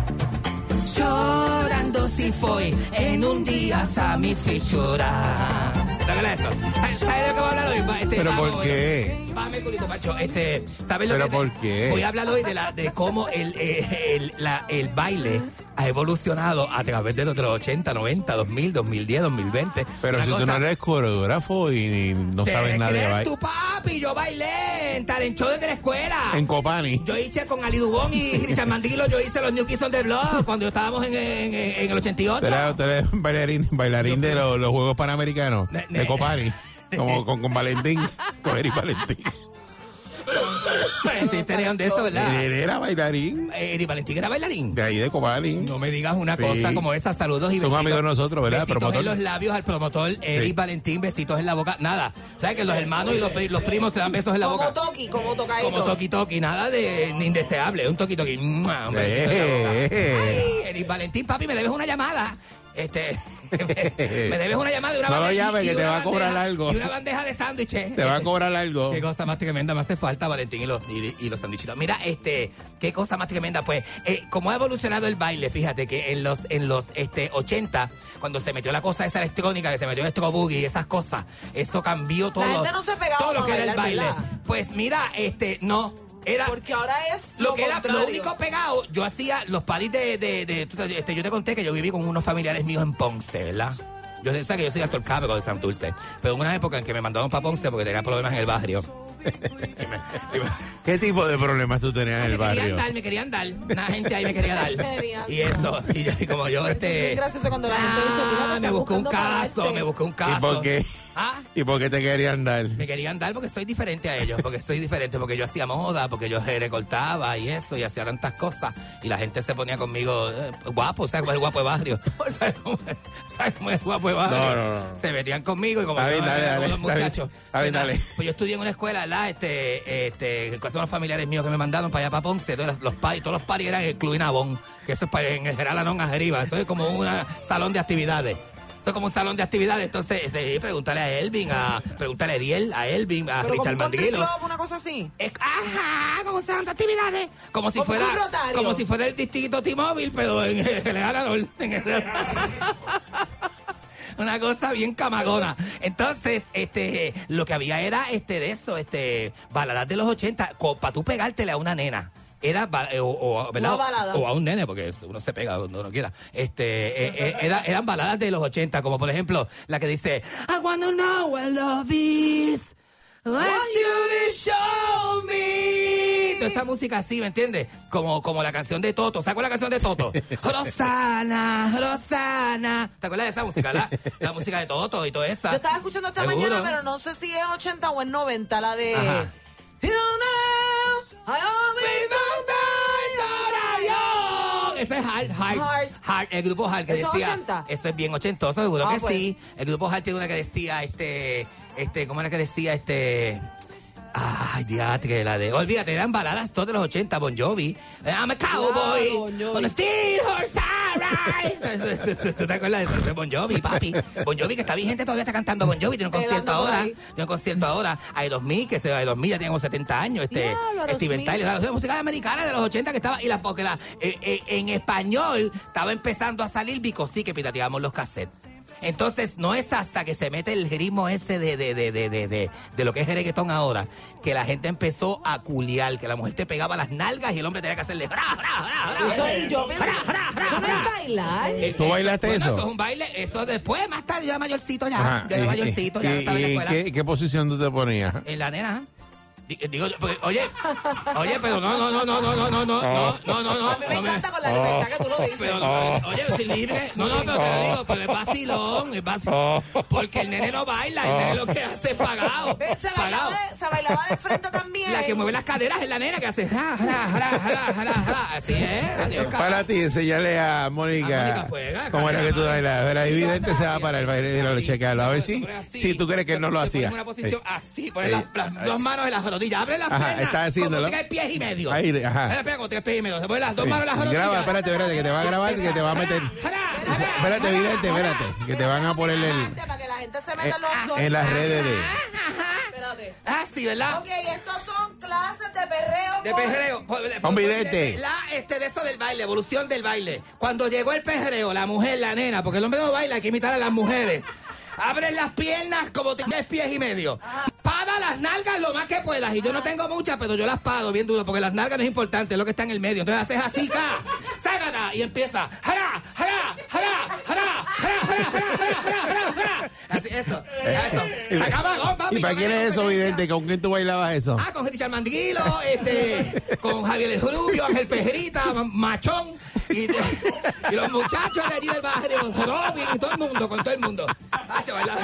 Chorando si foi en un día a mi fichura. ¿Te acuerdas de esto? ¿Sabes de lo que voy a hablar hoy? Va, Este, ¿Pero por qué? Bájame, culito, Pancho. Este, ¿sabes lo ¿Pero que por qué? Voy a hablar hoy de, la, de cómo el, eh, el, la- el baile ha evolucionado a través de los de los 80, 90, 2000, 2010, 2020. Pero Una si tú cosa- no eres coreógrafo y ni- no ¿Te sabes nada de baile. tu papi? Yo bailé en talent show desde la escuela. En Copani. Yo hice con Ali Dubón y Richard Mandilo, yo hice los New Kids on the Block cuando estábamos en, en, en- el 88. Tú eres, tú eres bailarín, bailarín de los, los Juegos Panamericanos. De Copani. Como con, con Valentín. Con Eric Valentín. Ustedes tenían de esto, ¿verdad? Él era bailarín. Eri Valentín era bailarín. De ahí de Copani. No me digas una Sí. cosa como esa. Saludos y Son besitos. amigos de nosotros, ¿verdad? Besitos Promotor. en los labios al promotor Eric Sí. Valentín, besitos en la boca. Nada. ¿Sabes que los hermanos y los, pri- los primos se dan besos en la Como boca? Toki, como tocadito. Como toqui toqui, nada de ni indeseable, un toqui toqui. ¡Mua! Un besito en la boca. Eh, Ay, Eric Valentín, papi, me debes una llamada. Este, me debes una llamada de una No lo bandeja- llames, que te va a cobrar bandeja- algo. Y una bandeja de sándwiches. Te va a cobrar algo. Qué cosa más tremenda me hace falta, Valentín, y los, y, y los sandwichitos. Mira, este, qué cosa más tremenda, pues, eh, como ha evolucionado el baile, fíjate que en los, en los este, 80, cuando se metió la cosa esa electrónica, que se metió el electro boogie y esas cosas, eso cambió todo. gente no se pegaba todo lo que era el bailar, baile. Pues mira, este, no. Era, Porque ahora es lo lo, que era lo único pegado, yo hacía los paris de, de, este, yo te conté que yo viví con unos familiares míos en Ponce, ¿verdad? Yo sé que yo soy actor cabro de Santurce, pero en una época en que me mandaron para Ponce porque tenía problemas en el barrio. ¿Qué tipo de problemas tú tenías en el me querían barrio? dar, me querían dar. Una gente ahí me quería dar. Y esto, y, yo- y como yo, Es este. gracioso cuando la gente dice, mira, te ah, me busqué un caso, me busqué un caso. ¿Y por qué? ¿Ah? ¿Y por qué te querían dar? Me querían dar porque soy diferente a ellos, porque soy diferente, porque yo hacía moda, porque yo recortaba y eso, y hacía tantas cosas. Y la gente se ponía conmigo eh, guapo, ¿sabes cómo es el guapo de barrio? ¿Sabes cómo es, ¿sabes cómo es el guapo de barrio? No, no, no. Se metían conmigo y como, bien, no, dale, como dale, muchachos. Pues nada, dale. Pues yo estudié en una escuela, ¿verdad? Este, este, que son los familiares míos que me mandaron para allá para Ponce. Todos los, los paris, todos los paris eran en el Club Inabón, que eso es para, en el General Anón arriba. Eso es como un salón de actividades. Eso es como un salón de actividades. Entonces, este, pregúntale a Elvin, a, pregúntale a Ediel, a Elvin, a Pero Richard un Mandrilo. una cosa así. Es- ajá, como salón de actividades. Como si fuera un como si fuera el distrito T-Mobile, pero en el General Anón. En el- Una cosa bien camagona. Entonces, este, lo que había era este de eso, este, baladas de los 80, para tú pegártele a una nena. Era, eh, o, o, ¿verdad? O a un nene, porque uno se pega donde uno quiera. Este, eh, eh, era- eran baladas de los 80, como por ejemplo la que dice, I wanna know what love is. What you to show me. Toda esa música así, ¿me entiendes? Como, como la canción de Toto. ¿Se acuerdan la canción de Toto? Rosana, Rosana. ¿Te acuerdas de esa música, la, la música de Toto y toda esa? Yo estaba escuchando esta ¿Seguro? mañana, pero no sé si es 80 o es 90, la de... Ajá. You know, I always Ese es Hard, Hard, Heart. Hard, el grupo Hard que ¿Eso es decía. 80? Esto es bien ochentoso, seguro Ah, que pues. sí. El grupo Hard tiene una que decía, este, este, ¿cómo era que decía? Este. Ay, diatre, la de. Olvídate, eran baladas todas de los 80, Bon Jovi. I'm a cowboy. Claro, Bon Jovi. On a steel horse. ¿Tú te acuerdas de eso? De Bon Jovi, papi. Bon Jovi, que está vigente, todavía está cantando Bon Jovi. Tiene un concierto ahora. Tiene un concierto ahora. Hay 2000, que se hay 2000, ya tiene como 70 años. Este, Diablo, Steven 2000. Tyler, la música americana de los 80 que estaba. Y la, porque la, eh, eh, en español estaba empezando a salir Bicosí, que pirateábamos los cassettes. Entonces, no es hasta que se mete el ritmo ese de, de, de, de, de, de, de lo que es el reggaetón ahora, que la gente empezó a culiar, que la mujer te pegaba las nalgas y el hombre tenía que hacerle. ¡Fra, fra, fra, fra! Eso, y yo pensé, no es bailar. Eh, ¿Tú bailaste bueno, eso? Esto es un baile, eso después, más tarde, yo era mayorcito ya. Ajá. Yo era ¿Y- mayorcito, ya y- estaba en la y escuela. ¿qué, qué posición tú te ponías? En la nena. Di- Digo, oye, oye, pero no, no, no, no, no, no, no, no, no, no, no, no. A mí me no encanta con la libertad que tú lo dices. Pero, no, oye, si libre. No, no, pero te lo digo, pero es vacilón, es vacilón. Porque el nene no baila, el nene lo que hace es pagado. Se bailaba, de, se bailaba de frente también. La que mueve las caderas es la nena que hace ja, ja, ja, ja, ja, ja. Así es. Adiós, Para ti, enseñale a Mónica cómo era que tú bailas. Era evidente, se va para el baile y lo chequealo. A ver si, si tú crees que él no lo hacía. una posición Eh, así, eh, las, las dos manos en las rodillas, abre las Ajá, piernas. está haciéndolo. Como tienes pies y medio. Ahí, ajá. Abre las piernas como tienes pies y medio. Se ponen las dos manos en las rodillas. Graba, espérate, espérate, que te va a grabar, que te va a meter. Espérate, jara. espérate, que te van a poner el, Para que la gente se eh, meta en los dos. en las redes de... Espérate. Ah, sí, ¿verdad? Ok, estos son clases de perreo. De con- pejereo. Un vidente. La, este, de esto del baile, evolución del baile. Cuando llegó el pejereo, la mujer, la nena, porque el hombre no baila, hay que imitar a las mujeres. Abres las piernas como tienes pies y medio. Pada las nalgas lo más que puedas. Y yo no tengo muchas, pero yo las pado bien duro, porque las nalgas no es importante, es lo que está en el medio. Entonces haces así, ca, ságata, y empieza. Jara, jara, jara, jara, jara, jara, jara, jara, jara, jara, jara. Así, eso, eso. Se acaba, oh, papi, ¿Y para quién es eso, vidente? ¿Con quién tú bailabas eso? Ah, con Richard Mandiguilo, este, con Javier El Rubio, Ángel Pejerita, Ma- Machón y, y los muchachos de allí del barrio, Robin, y todo el mundo, con todo el mundo. Ah, chaval, la,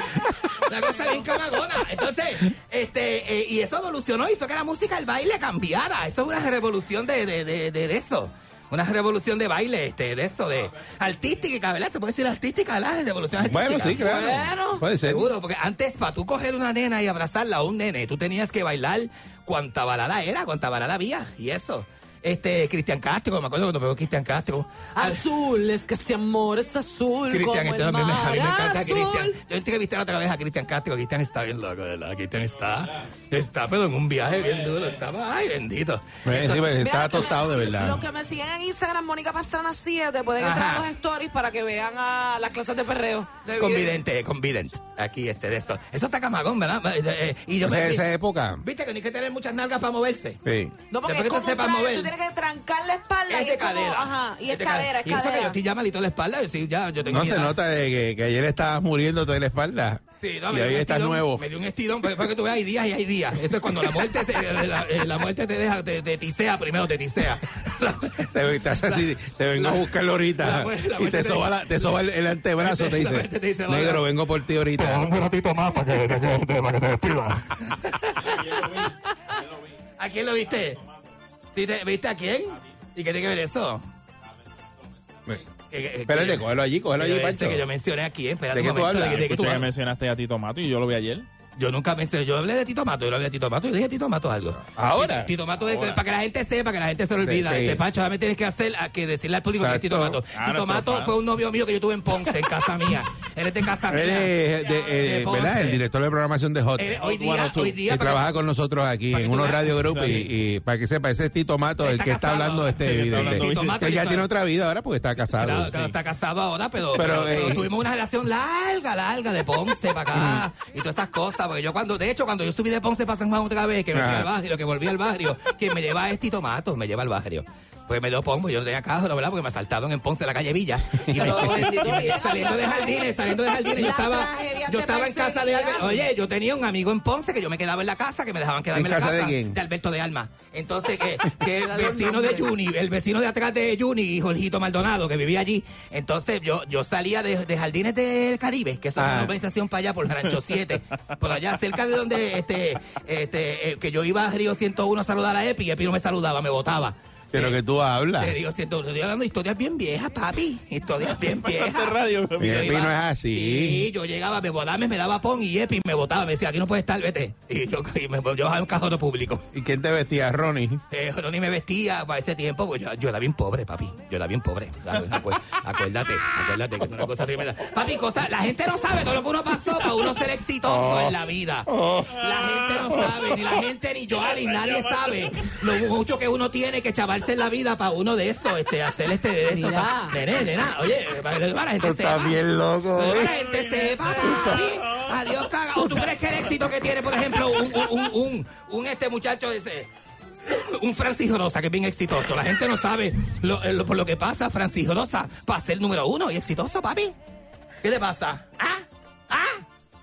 la cosa bien camagona. Entonces, este, eh, y eso evolucionó, hizo que la música, el baile cambiara. Eso es una revolución de, de, de, de eso. Una revolución de baile, este, de esto, de artística, ¿verdad? Se puede decir artística, ¿verdad? Revolución artística. Bueno, sí, claro. Bueno. Puede ser. Seguro, porque antes para tú coger una nena y abrazarla a un nene, tú tenías que bailar cuanta balada era, cuanta balada había, y eso. Este, Cristian Castro, me acuerdo cuando pegó Cristian Castro. Azul, es que este amor es azul. Cristian, este me, a mí me encanta. Cristian. Yo entrevisté otra vez a Cristian Castro. Cristian está bien loco, ¿verdad? Cristian está, está, pero en un viaje bien duro. Estaba, ay, bendito. Eh, sí, pues, estaba tostado de verdad. Los que me siguen en Instagram, Mónica Pastrana 7, pueden entrar a los stories para que vean a las clases de perreo. De Convidente, convidente. Aquí, este, de eso. Eso está camagón, ¿verdad? Eh, eh, Y yo O sea, me- esa época. Viste que no hay que tener muchas nalgas para moverse. Sí. No, porque Después es como un sepas traje, mover. tú tienes que trancar la espalda Es y de es como, cadera. ajá, y es de cadera, es Y eso que yo estoy ya malito la espalda. yo Sí, ya, yo tengo No se edad. nota de que, que ayer estabas muriendo de la espalda. Sí, no, y hoy estás nuevo. Me dio un estirón, pero para que tú veas, hay días y hay días. Eso es cuando la muerte, se- la, eh, la muerte te deja, te, te tisea primero, te tisea. Te, así, te vengo a buscarlo la ahorita. y te te- soba, la- te soba el, el antebrazo, te dice. te dice. Negro, vengo por ti ahorita. Un ratito más que, para que te despidas. ¿A quién lo viste? ¿Viste, ¿Viste a quién? ¿Y qué tiene que ver que- Espérate, cógelo allí, cógelo que allí, yo- este que yo mencioné a quién. Espérate ¿De qué un tú momento, hablas? ¿de qué tú Escuché que hablas? mencionaste a Tito Mato y yo lo vi ayer. Yo nunca mencioné, yo hablé de Tito Mato, yo le hablé de Tito Mato, yo dije Tito Mato algo. ¿Ahora? Tito, Mato, es que- para que la gente sepa, que la gente se lo olvida. Sí. Este Pancho, ahora me tienes que hacer, a que decirle al público que es Tito. Mato. Ah, Tito Mato fue un novio mío que yo tuve en Ponce, en casa mía. Él es de casa mía. Él es, de- eh, De Ponce. ¿verdad? El director de programación de Hot. Él- hoy día, Bueno, tú. hoy que día, para trabaja con nosotros aquí para que en unos. Radio Group y, y para que sepa, ese es Tito Mato, el Está que está casado. hablando este está hablando Tito Mato, Él ya tiene otra vida ahora porque está casado. Está casado ahora, pero eh, tuvimos una relación larga, larga de Ponce para acá y todas estas cosas. Porque yo cuando, de hecho, cuando yo subí de Ponce para San Juan otra vez, que me fui Ajá. al barrio, que volví al barrio, quien me lleva es Tito Mato, me lleva al barrio. Pues me dio pongo, yo no tenía carro, ¿verdad? Porque me asaltaron en Ponce, la calle Villa. Y me, saliendo de de- jardines, saliendo de jardines, yo estaba, yo estaba en casa de perseguían. Albert. Oye, yo tenía un amigo en Ponce que yo me quedaba en la casa, que me dejaban quedarme ¿En la casa de quién? Alberto de Alma. Entonces, que, que el vecino de. Juni, el vecino de atrás de Juni, y Jorgito Maldonado, que vivía allí. Entonces, yo, yo salía de, de Jardines del Caribe, que es Ah. una urbanización para allá, por Rancho 7, por allá, cerca de donde, este, este, eh, que yo iba a Río 101 a saludar a Epi, y Epi no me saludaba, me botaba. Pero que tú hablas. Te digo, estoy hablando de historias bien viejas, papi. Historias bien viejas. Radio. Mi Epi no es así. Sí, yo llegaba, me botaba, me daba pon y Epi me botaba. Me decía, aquí no puedes estar, vete. Y yo, y me, yo bajaba un cajón público. ¿Y quién te vestía, Ronnie? Eh, Ronnie me vestía para ese tiempo, pues yo, yo era bien pobre, papi. Yo era bien pobre. Acuérdate, acuérdate que es una cosa tremenda. Papi, cosa, la gente no sabe todo lo que uno pasó para uno ser exitoso en la vida. La gente no sabe, ni la gente, ni yo, Ali, nadie sabe lo mucho que uno tiene que chavarse en la vida para uno de eso, este, hacer este, de esto. Mira. Nene, nena, oye, para que la gente Está sepa. bien loco. Para que la gente sepa, papi. Adiós, caga. ¿O tú crees que el éxito que tiene, por ejemplo, un, un, un, un, un este muchacho ese? Un Francis Rosa, que es bien exitoso. La gente no sabe lo, eh, lo- por lo que pasa Francis Rosa para ser número uno y exitoso, papi. ¿Qué le pasa? ¿Ah? ¿Ah?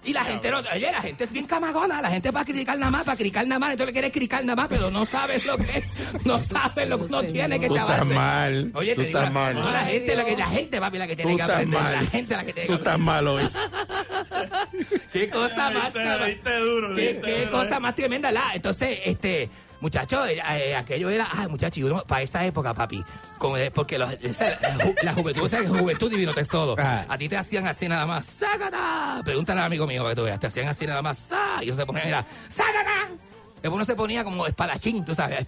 Y la gente no, oye, la gente es bien camagona, la gente va a criticar nada más, para criticar nada más, entonces le quiere criticar nada más, pero no sabes lo que, no sabes lo que uno tiene que Tú estás mal. Oye, Tú te digo, estás mal. no, la gente, la, que, la gente, papi, la que tiene Tú que estás aprender, mal. la gente la que tiene Tú que estás mal hoy. Qué cosa más, duro, qué, qué duro, cosa eh. más tremenda, la. Entonces, este, muchacho, eh, eh, aquello era, ah, muchacho, y uno, para esa época, papi, como de- porque los- esa- la, ju- la juventud, o sea, juventud divino tesoro. Ajá. A ti te hacían así nada más, ¡sácata! Pregúntale al amigo mío para que tú veas, te hacían así nada más, ¡sá! Y yo se ponía, mira, ¡sácata! Después uno se ponía como espadachín, tú sabes,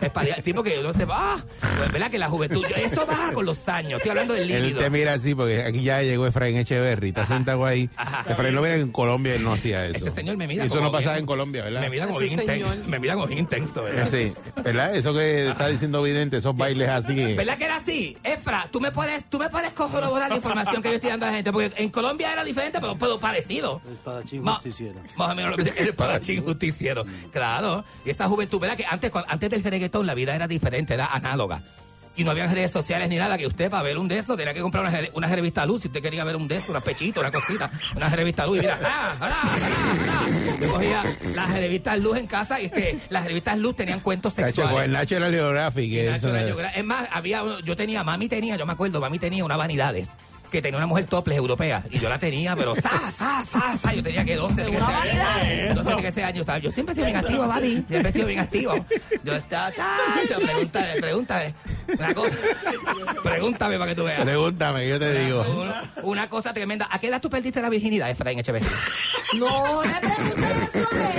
espadial. Espadial. Sí, porque uno se va. Ah, pues, ¿verdad? Que la juventud. Eso baja con los años. Estoy hablando del Él líquido. te mira así porque aquí ya llegó Efraín Echeverry, está sentado ahí. Ajá. Efraín lo mira en Colombia él no hacía eso. Ese señor me mira Eso como no pasaba bien- en Colombia, ¿verdad? Me mira como bien intenso. Me mira como bien intenso, ¿verdad? Sí, ¿verdad? Eso que está diciendo Vidente, esos bailes así. ¿Verdad que era así? Efra, tú me puedes, tú me puedes corroborar la información que yo estoy dando a la gente, porque en Colombia era diferente, pero, pero parecido. El espadachín justiciero. Más o menos lo que dice el espadachín justiciero. Claro. Y esta juventud, ¿verdad? Que antes, antes del reggaetón la vida era diferente, era análoga. Y no había redes sociales ni nada, que usted para ver un de esos tenía que comprar una, una revista luz. Si usted quería ver un de esos, una pechito, una cosita, una revista luz. Y mira, ¡ah, ah, ah, ah! Yo cogía las revistas luz en casa y es que las revistas luz tenían cuentos Cacho, con sexuales. el National Geographic. eso Nacho es- más, había yo tenía, mami tenía, yo me acuerdo, mami tenía una vanidades que tenía una mujer topless europea y yo la tenía, pero sa, sa, sa, sa, yo tenía que 12, 13 años. 12, 13 años estaba. Yo siempre he sido bien activo, Babi. Siempre he sido bien activo. Yo estaba, chacho, pregúntale, pregúntale. Una cosa, pregúntame para que tú veas. Pregúntame, yo te digo. Una, una cosa tremenda. ¿A qué edad tú perdiste la virginidad, Efraín Echeverría? No le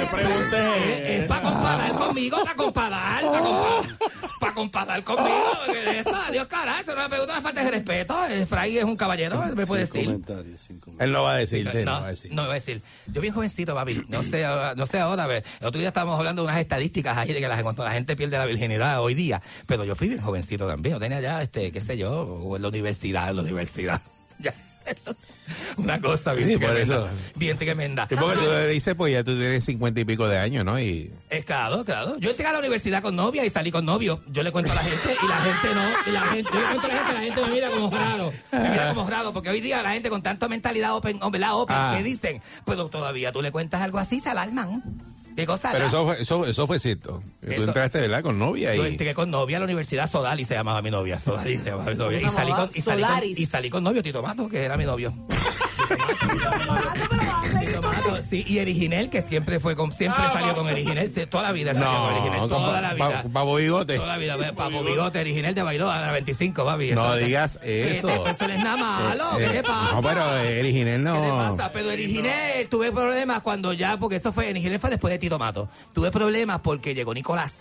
preguntes eso a él. Pregunté. Es para comparar conmigo, para comparar, para comparar, para comparar conmigo. porque Eso, Dios carajo, eso no me pregunta una falta de respeto. Efraín es un caballero, me puede Sin decir. comentarios, sin comentarios. Él no va a decirte, no, No, va a decir. no voy a decir. Yo bien jovencito, papi. No sé, ahora- no sé ahora. a ver, El otro día estábamos hablando de unas estadísticas ahí de que la, cuando la gente pierde la virginidad hoy día. Pero yo fui bien jovencito también. Yo tenía ya, este, qué sé yo, o en la universidad, en la universidad. Ya. Una cosa bien Sí, por tremenda. eso. Bien tremenda. Sí, porque tú dices, pues ya tú tienes cincuenta y pico de años, ¿no? Y Es claro, claro. Yo entré a la universidad con novia y salí con novio. Yo le cuento a la gente y la gente no. Y la gente, yo le cuento a la gente y la gente me mira como raro. Me mira como raro porque hoy día la gente con tanta mentalidad open, ¿verdad? open Ah. que dicen, pero todavía tú le cuentas algo así, se alarman. ¿Qué cosa? Pero eso, fue- eso, eso fue cierto. Tú Eso- entraste, ¿verdad? Con novia Yo y... entré con novia a la universidad Sodali, se llamaba mi novia. Sodali se llamaba mi novia. Y ¿Cómo se salí, con, y, salí con, y salí con novio Tito Mato, que era mi novio. Ah, sí, y Eriginel, que siempre fue con, siempre salió con Eriginel. Toda la vida salió con Eriginel. No, Toda la vida. Pavo Bigote. Toda la vida, Papo Bigote, original de Bailó a la 25, papi. No Eso- digas ¿Qué eso. te- Eso no es nada malo, Eh, ¿qué eh, te pasa? No, pero Eriginel ¿Qué te no. pasa? Pero original, tuve problemas cuando ya, porque esto fue, original fue después de Tito Mato. Tuve problemas porque llegó Nicolás.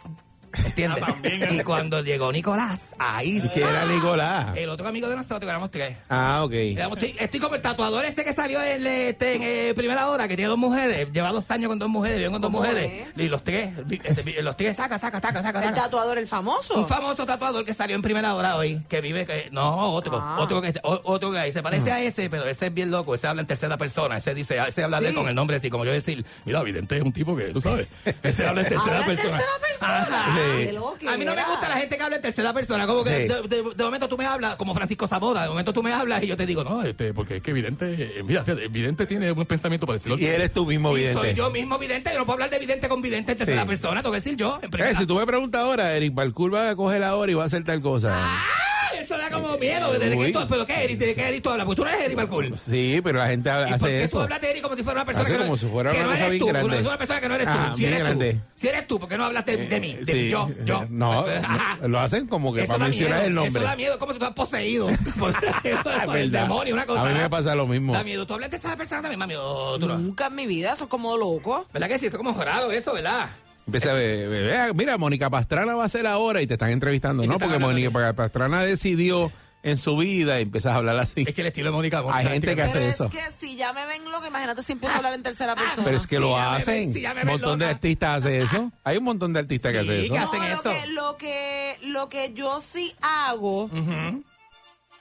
¿Entiendes? Ah, también, y cuando llegó Nicolás, ahí ¿Quién era Nicolás? El otro amigo de nosotros, éramos tres. Ah, ok. Éramos. Estoy como el tatuador este que salió en, este, en eh, primera hora, que tiene dos mujeres. Lleva dos años con dos mujeres, vive con dos ¿Cómo mujeres. Y los tres, este, los tres, saca, saca, saca, saca. El saca. tatuador, el famoso. Un famoso tatuador que salió en primera hora hoy, que vive, que, no, otro, Ah. otro que otro que ahí se parece a ese, pero ese es bien loco, ese habla en tercera persona, ese dice, ese habla de él Sí. con el nombre así, como yo decir, mira, Vidente es un tipo que, tú sabes, ese habla en tercera Habla en persona. tercera persona. Ajá. Sí. Loquera. A mí no me gusta la gente que habla en tercera persona, como que Sí. de, de- de momento tú me hablas, como Francisco Zamora, de momento tú me hablas y yo te digo, no, este, porque es que Vidente, eh, mira, Vidente tiene un pensamiento parecido. Y eres tú mismo Y vidente. soy yo mismo vidente, yo no puedo hablar de vidente con vidente en tercera Sí. persona, tengo que decir yo, en Eh, primera. si tú me preguntas ahora, Eric Balcour va a coger ahora y va a hacer tal cosa. ¡Ah! Eso da como miedo. ¿De qué Uy. tú, ¿Pero qué, Eric? ¿De qué Eric tú hablas? Porque tú no eres Eric Balcour. Sí, pero la gente ¿Y por hace qué tú eso. hablas de Eric como si fuera una persona Hace que no, como si fuera que una no cosa eres bien tú? grande. Es una persona que no eres tú. Ajá, si bien eres grande. tú. Si eres tú, ¿por qué no hablaste de mí? De Sí. mí, yo, yo. No, Ajá. lo hacen como que Eso para da mencionar miedo, el nombre. Eso da miedo, como si tú estás poseído. por, por el verdad. demonio, una cosa. A mí me pasa lo mismo. Da miedo. ¿Tú hablas de esa persona también, mami? ¿O tú no? Nunca en mi vida, eso es como loco. ¿Verdad que sí? Eso es como raro eso, ¿verdad? Empieza a vea, mira, Mónica Pastrana va a ser ahora y te están entrevistando, ¿no? Porque Mónica Pastrana decidió en su vida y empiezas a hablar así. Es que el estilo de Mónica Hay gente que hace Pero es eso. que si ya me ven loco, imagínate si empiezo a hablar en tercera persona. Pero es que Sí, lo ya me hacen. un montón de loca. artistas hace eso. Hay un montón de artistas que Sí, hacen eso. que No, hacen lo eso. que, lo que lo que yo sí hago,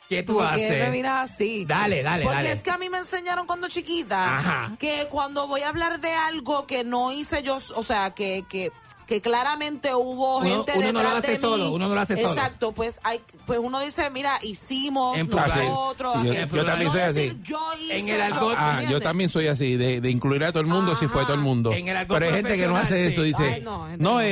¿Qué tú ¿por qué me haces? miras así? Dale, dale, Porque dale. es que a mí me enseñaron cuando chiquita Ajá. que cuando voy a hablar de algo que no hice yo, o sea, que, que que claramente hubo Uno- gente uno no lo hace de mí. solo, uno no lo hace solo. Exacto, pues hay, pues uno dice, mira, hicimos En plural. nosotros. Yo- también No soy así. decir, Yo hice, En el alcohol- Ah, yo también soy así, de, de incluir a todo el mundo si fue todo el mundo. En el alcohol Pero hay gente que no hace eso, dice, Ay, no, no. eh,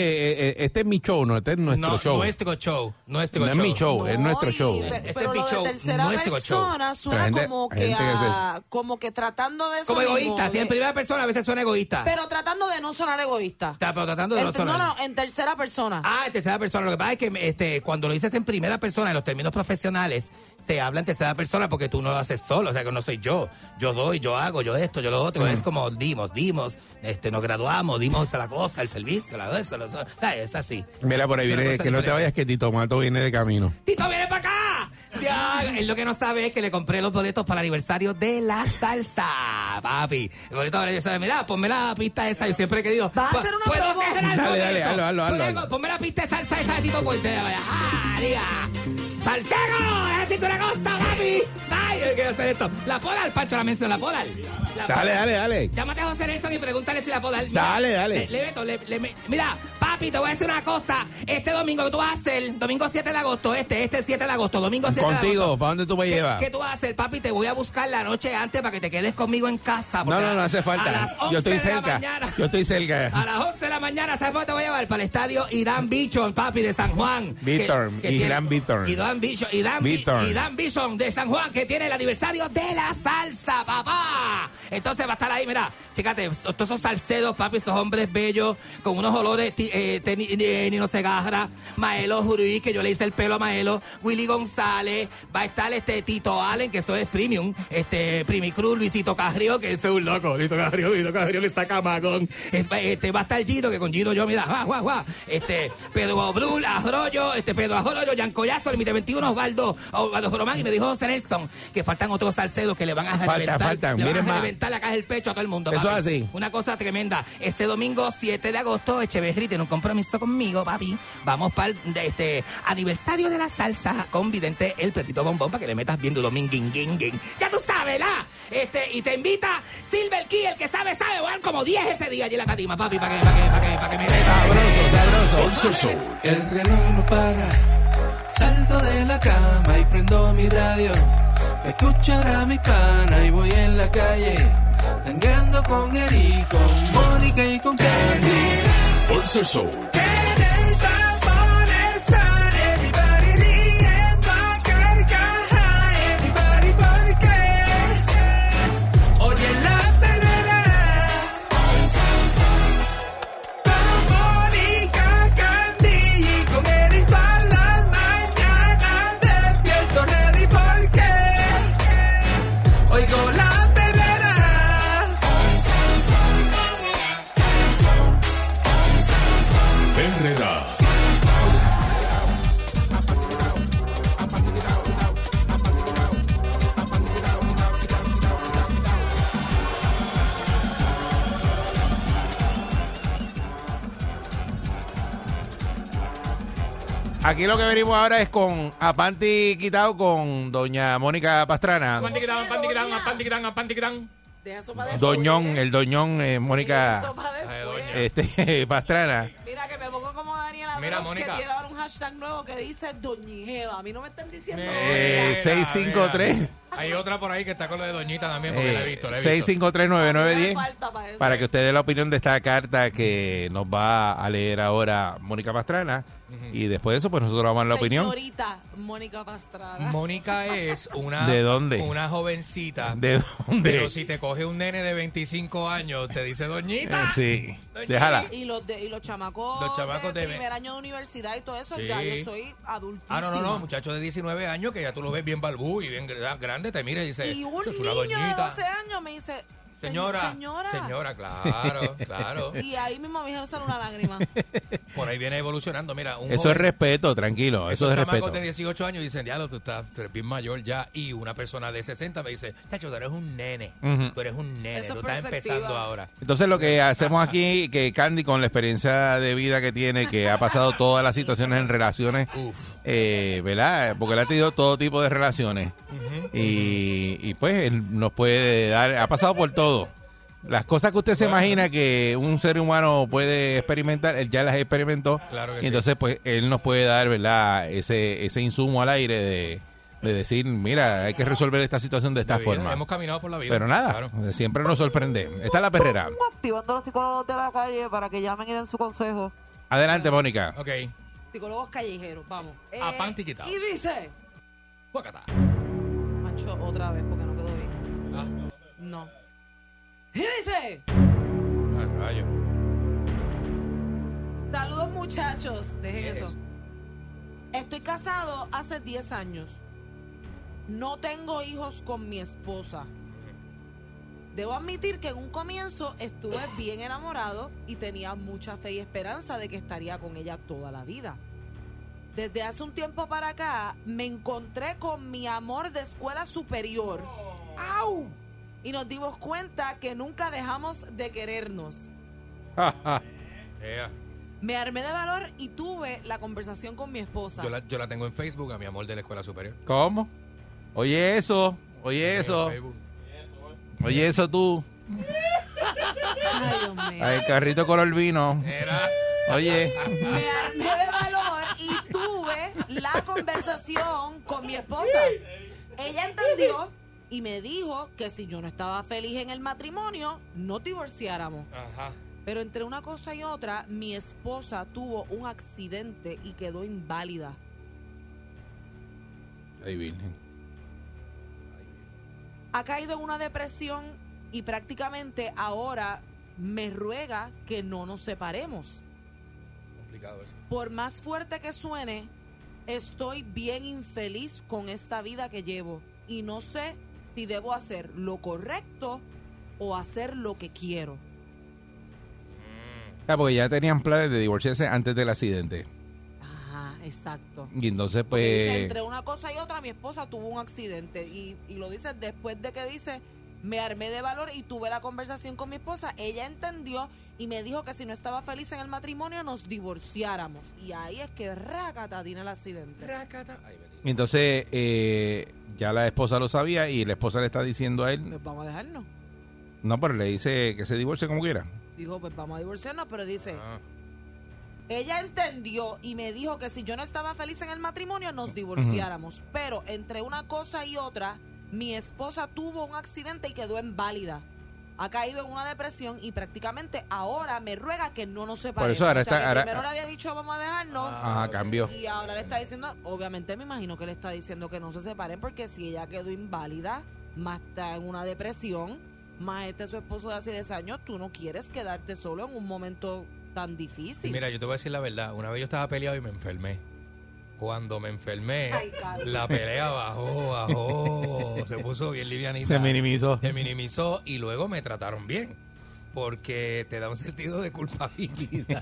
eh, este es mi show, no, este es nuestro no, show. Nuestro show. Nuestro No es show. mi show, es No, nuestro y- show. pe- Este pero es mi lo de show, tercera nuestro persona suena gente- como que a- como que tratando de Como egoísta. Si de- en primera persona a veces suena egoísta. pero tratando de no sonar egoísta. Pero tratando de no no, sonar. no, en tercera persona. Ah, en tercera persona. Lo que pasa es que este, cuando lo dices en primera persona, en los términos profesionales, se habla en tercera persona porque tú no lo haces solo. O sea, que no soy yo. Yo doy, yo hago, yo esto, yo lo otro. Es como dimos, dimos, este, nos graduamos, dimos la cosa, el servicio, la esto, lo. O sea, es así. Mira, por ahí viene, cosa que no te vayas, que Tito Mato viene de camino. ¡Tito, viene para acá! Ya, él lo que no sabe es que le compré los boletos para el aniversario de la salsa, papi. El boleto para el aniversario. Mira, ponme la pista esa. Yo siempre he querido. ¿Vas a ¿Pu- hacer una ¿Puedo promo? hacer algo Dale, dale, hazlo, hazlo, hazlo, Ponme- hazlo. Ponme la pista de salsa esa de Tito Puente. vaya. ¡Ah, diga! ¡Salsero! ¡Es una cosa, papi! ¡Ay, yo quiero hacer esto! ¿La puedo dar, Pancho? La mención, ¿la puedo dar? ¿La puedo Dale, dale, dale. Llámate a José Nelson y pregúntale si la puedo dar. Mira, Dale, dale. Le, le meto, le- le me- mira, papi, te voy a decir una cosa. Este domingo que tú vas a hacer, domingo 7 de agosto, este, este 7 de agosto, domingo 7 de agosto. Contigo, ¿para dónde tú me ¿Qué, llevas? qué tú vas a hacer, papi? Te voy a buscar la noche antes para que te quedes conmigo en casa. No, no, no hace A las falta. 11 Yo estoy de la mañana. Yo estoy cerca. A las 11 de la mañana, ¿sabes dónde te voy a llevar? Para el estadio Irán Bichon, papi, de San Juan. Tiene- Irán Víctor. Irán Bichon, Irán, Bi- Víctor. Irán Bison de San Juan, que tiene el aniversario de la salsa, papá. Entonces va a estar ahí, mira, fíjate, todos esos salcedos, papi, esos hombres bellos, con unos olores, eh, eh, Nino Segarra, Maelo Juruí, que yo le hice el pelo a Maelo, Willy González, va a estar este Tito Allen, que esto es premium, este Primi Cruz, Luisito Carrió, que este es un loco, Luisito Carrió, Luisito Carrió que está camagón. Este, va a estar Gito, que con Gito yo, mira, guau, guau, guau. Este, Pedro Brul, Arroyo, este Pedro Arroyo, Yancoyazo, Límite 21, Osvaldo, Osvaldo Román, y me dijo José Nelson que faltan otros salcedos que le van a Falta, reventar, faltan, le van a reventar la caja del pecho a todo el mundo. Eso papi. es así. Una cosa tremenda. Este domingo 7 de agosto, Echeverry tiene un compromiso conmigo, papi. Vamos para el de este aniversario de la salsa con Vidente el Petito Bombón para que le metas bien duro, minguin, guin, guin. Ya tú sabes, ¿la? Este, y te invita Silver Key, el que sabe, sabe, van como 10 ese día allí en la tarima, papi, para que, para que, para que, para que me Sabroso, sabroso. Show. El reloj no para. Salto de la cama y prendo mi radio. Pa' escuchar a mi pana y voy en la calle. Tangando con Eric, con Mónica y con Candy. Pulso Show. Herrera. Aquí lo que venimos ahora es con Apanti quitado con doña Mónica Pastrana. Deja sopa de Doñón, el doñón eh, Mónica Sopa de este, Pastrana. Mira que me pongo Mira, Veloz, que Mónica. tiene ahora un hashtag nuevo que dice Doñijeva. A mí no me están diciendo Eh, 653 Hay otra por ahí que está con lo de Doñita también, porque la he visto, la he visto. 653 No me 9910 falta para eso. para que usted dé la opinión de esta carta que nos va a leer ahora Mónica Pastrana y después de eso pues nosotros vamos a dar la opinión Señorita Mónica Pastrana. Mónica es una, ¿De dónde? una jovencita. de dónde Pero si te coge un nene de 25 años, te dice Doñita. Eh, sí déjala Y los, de, y los chamacos, Los chamacos de de- primer año de universidad y todo eso, Sí. ya yo soy adultísima. Ah, no, no, no, muchacho de 19 años que ya tú lo ves bien balbú y bien gra- grande, te mira y dice, Y un "Esto es una niño de doñita". 12 años me dice, Señora, señora. señora, claro, claro. Y ahí mismo me dijeron una lágrima. Por ahí viene evolucionando, mira, un eso es respeto tranquilo eso es respeto de 18 años dicen, diablo, tú estás tú eres bien mayor ya. Y una persona de 60 me dice, chacho, tú eres un nene. Tú eres un nene. Eso tú es estás empezando ahora. Entonces lo que hacemos aquí, que Candy con la experiencia de vida que tiene, que ha pasado todas las situaciones en relaciones, Uf. eh, ¿verdad? Porque él ha tenido todo tipo de relaciones y, y, pues él nos puede dar, ha pasado por todo. Las cosas que usted se imagina que un ser humano puede experimentar, él ya las experimentó. Claro que y sí. entonces, pues, él nos puede dar, ¿verdad? Ese, ese insumo al aire de, de decir, mira, hay que resolver esta situación de esta De forma. Hemos caminado por la vida. Pero nada, Claro. siempre nos sorprende. Está la perrera. Activando a los psicólogos de la calle para que llamen y den su consejo. Adelante, Mónica. Ok. Psicólogos callejeros, vamos. A Eh, pan. Y dice... Mancho, otra vez porque no quedó bien. Ah, No. Y dice... ah, rayo. Saludos muchachos. Dejen ¿Qué es eso. eso? Estoy casado hace 10 años. No tengo hijos con mi esposa. Debo admitir que en un comienzo estuve bien enamorado y tenía mucha fe y esperanza de que estaría con ella toda la vida. Desde hace un tiempo para acá me encontré con mi amor de escuela superior. ¡Au! Y nos dimos cuenta que nunca dejamos de querernos. Me armé de valor y tuve la conversación con mi esposa. Yo la, yo la tengo en Facebook, a mi amor de la escuela superior. ¿Cómo? Oye eso, oye eso, oye eso tú. Ay, Dios mío. El carrito color vino. Era. Oye, Me armé de valor y tuve la conversación con mi esposa. Ella entendió y me dijo que si yo no estaba feliz en el matrimonio, no divorciáramos. Ajá. Pero entre una cosa y otra, mi esposa tuvo un accidente y quedó inválida. Ay, virgen. Ha caído en una depresión y prácticamente ahora me ruega que no nos separemos. Complicado eso. Por más fuerte que suene, estoy bien infeliz con esta vida que llevo y no sé si debo hacer lo correcto o hacer lo que quiero. Ah, porque ya tenían planes de divorciarse antes del accidente. Ajá, exacto. Y entonces, dice, pues. entre una cosa y otra, mi esposa tuvo un accidente y, y lo dice después de que dice, me armé de valor y tuve la conversación con mi esposa. Ella entendió y me dijo que si no estaba feliz en el matrimonio nos divorciáramos. Y ahí es que rácata tiene el accidente. Rácata. Ay, entonces, eh, ya la esposa lo sabía y la esposa le está diciendo a él. Pues vamos a dejarnos. No, pero le dice que se divorcie como quiera. Dijo, pues vamos a divorciarnos, pero dice, Ah. ella entendió y me dijo que si yo no estaba feliz en el matrimonio nos divorciáramos. Pero entre una cosa y otra, mi esposa tuvo un accidente y quedó inválida. Ha caído en una depresión y prácticamente ahora me ruega que no nos separemos. eso ahora O sea, está- ahora- primero le había dicho vamos a dejarnos. Ajá, cambió. Y ahora le está diciendo, obviamente me imagino que le está diciendo que no se separen porque si ella quedó inválida, más está en una depresión, más este es su esposo de hace 10 años, tú no quieres quedarte solo en un momento tan difícil. Mira, yo te voy a decir la verdad. Una vez yo estaba peleado y me enfermé. Cuando me enfermé, Ay, la pelea bajó, bajó. Se puso bien livianita. Se minimizó. Se minimizó y luego me trataron bien. Porque te da un sentido de culpabilidad.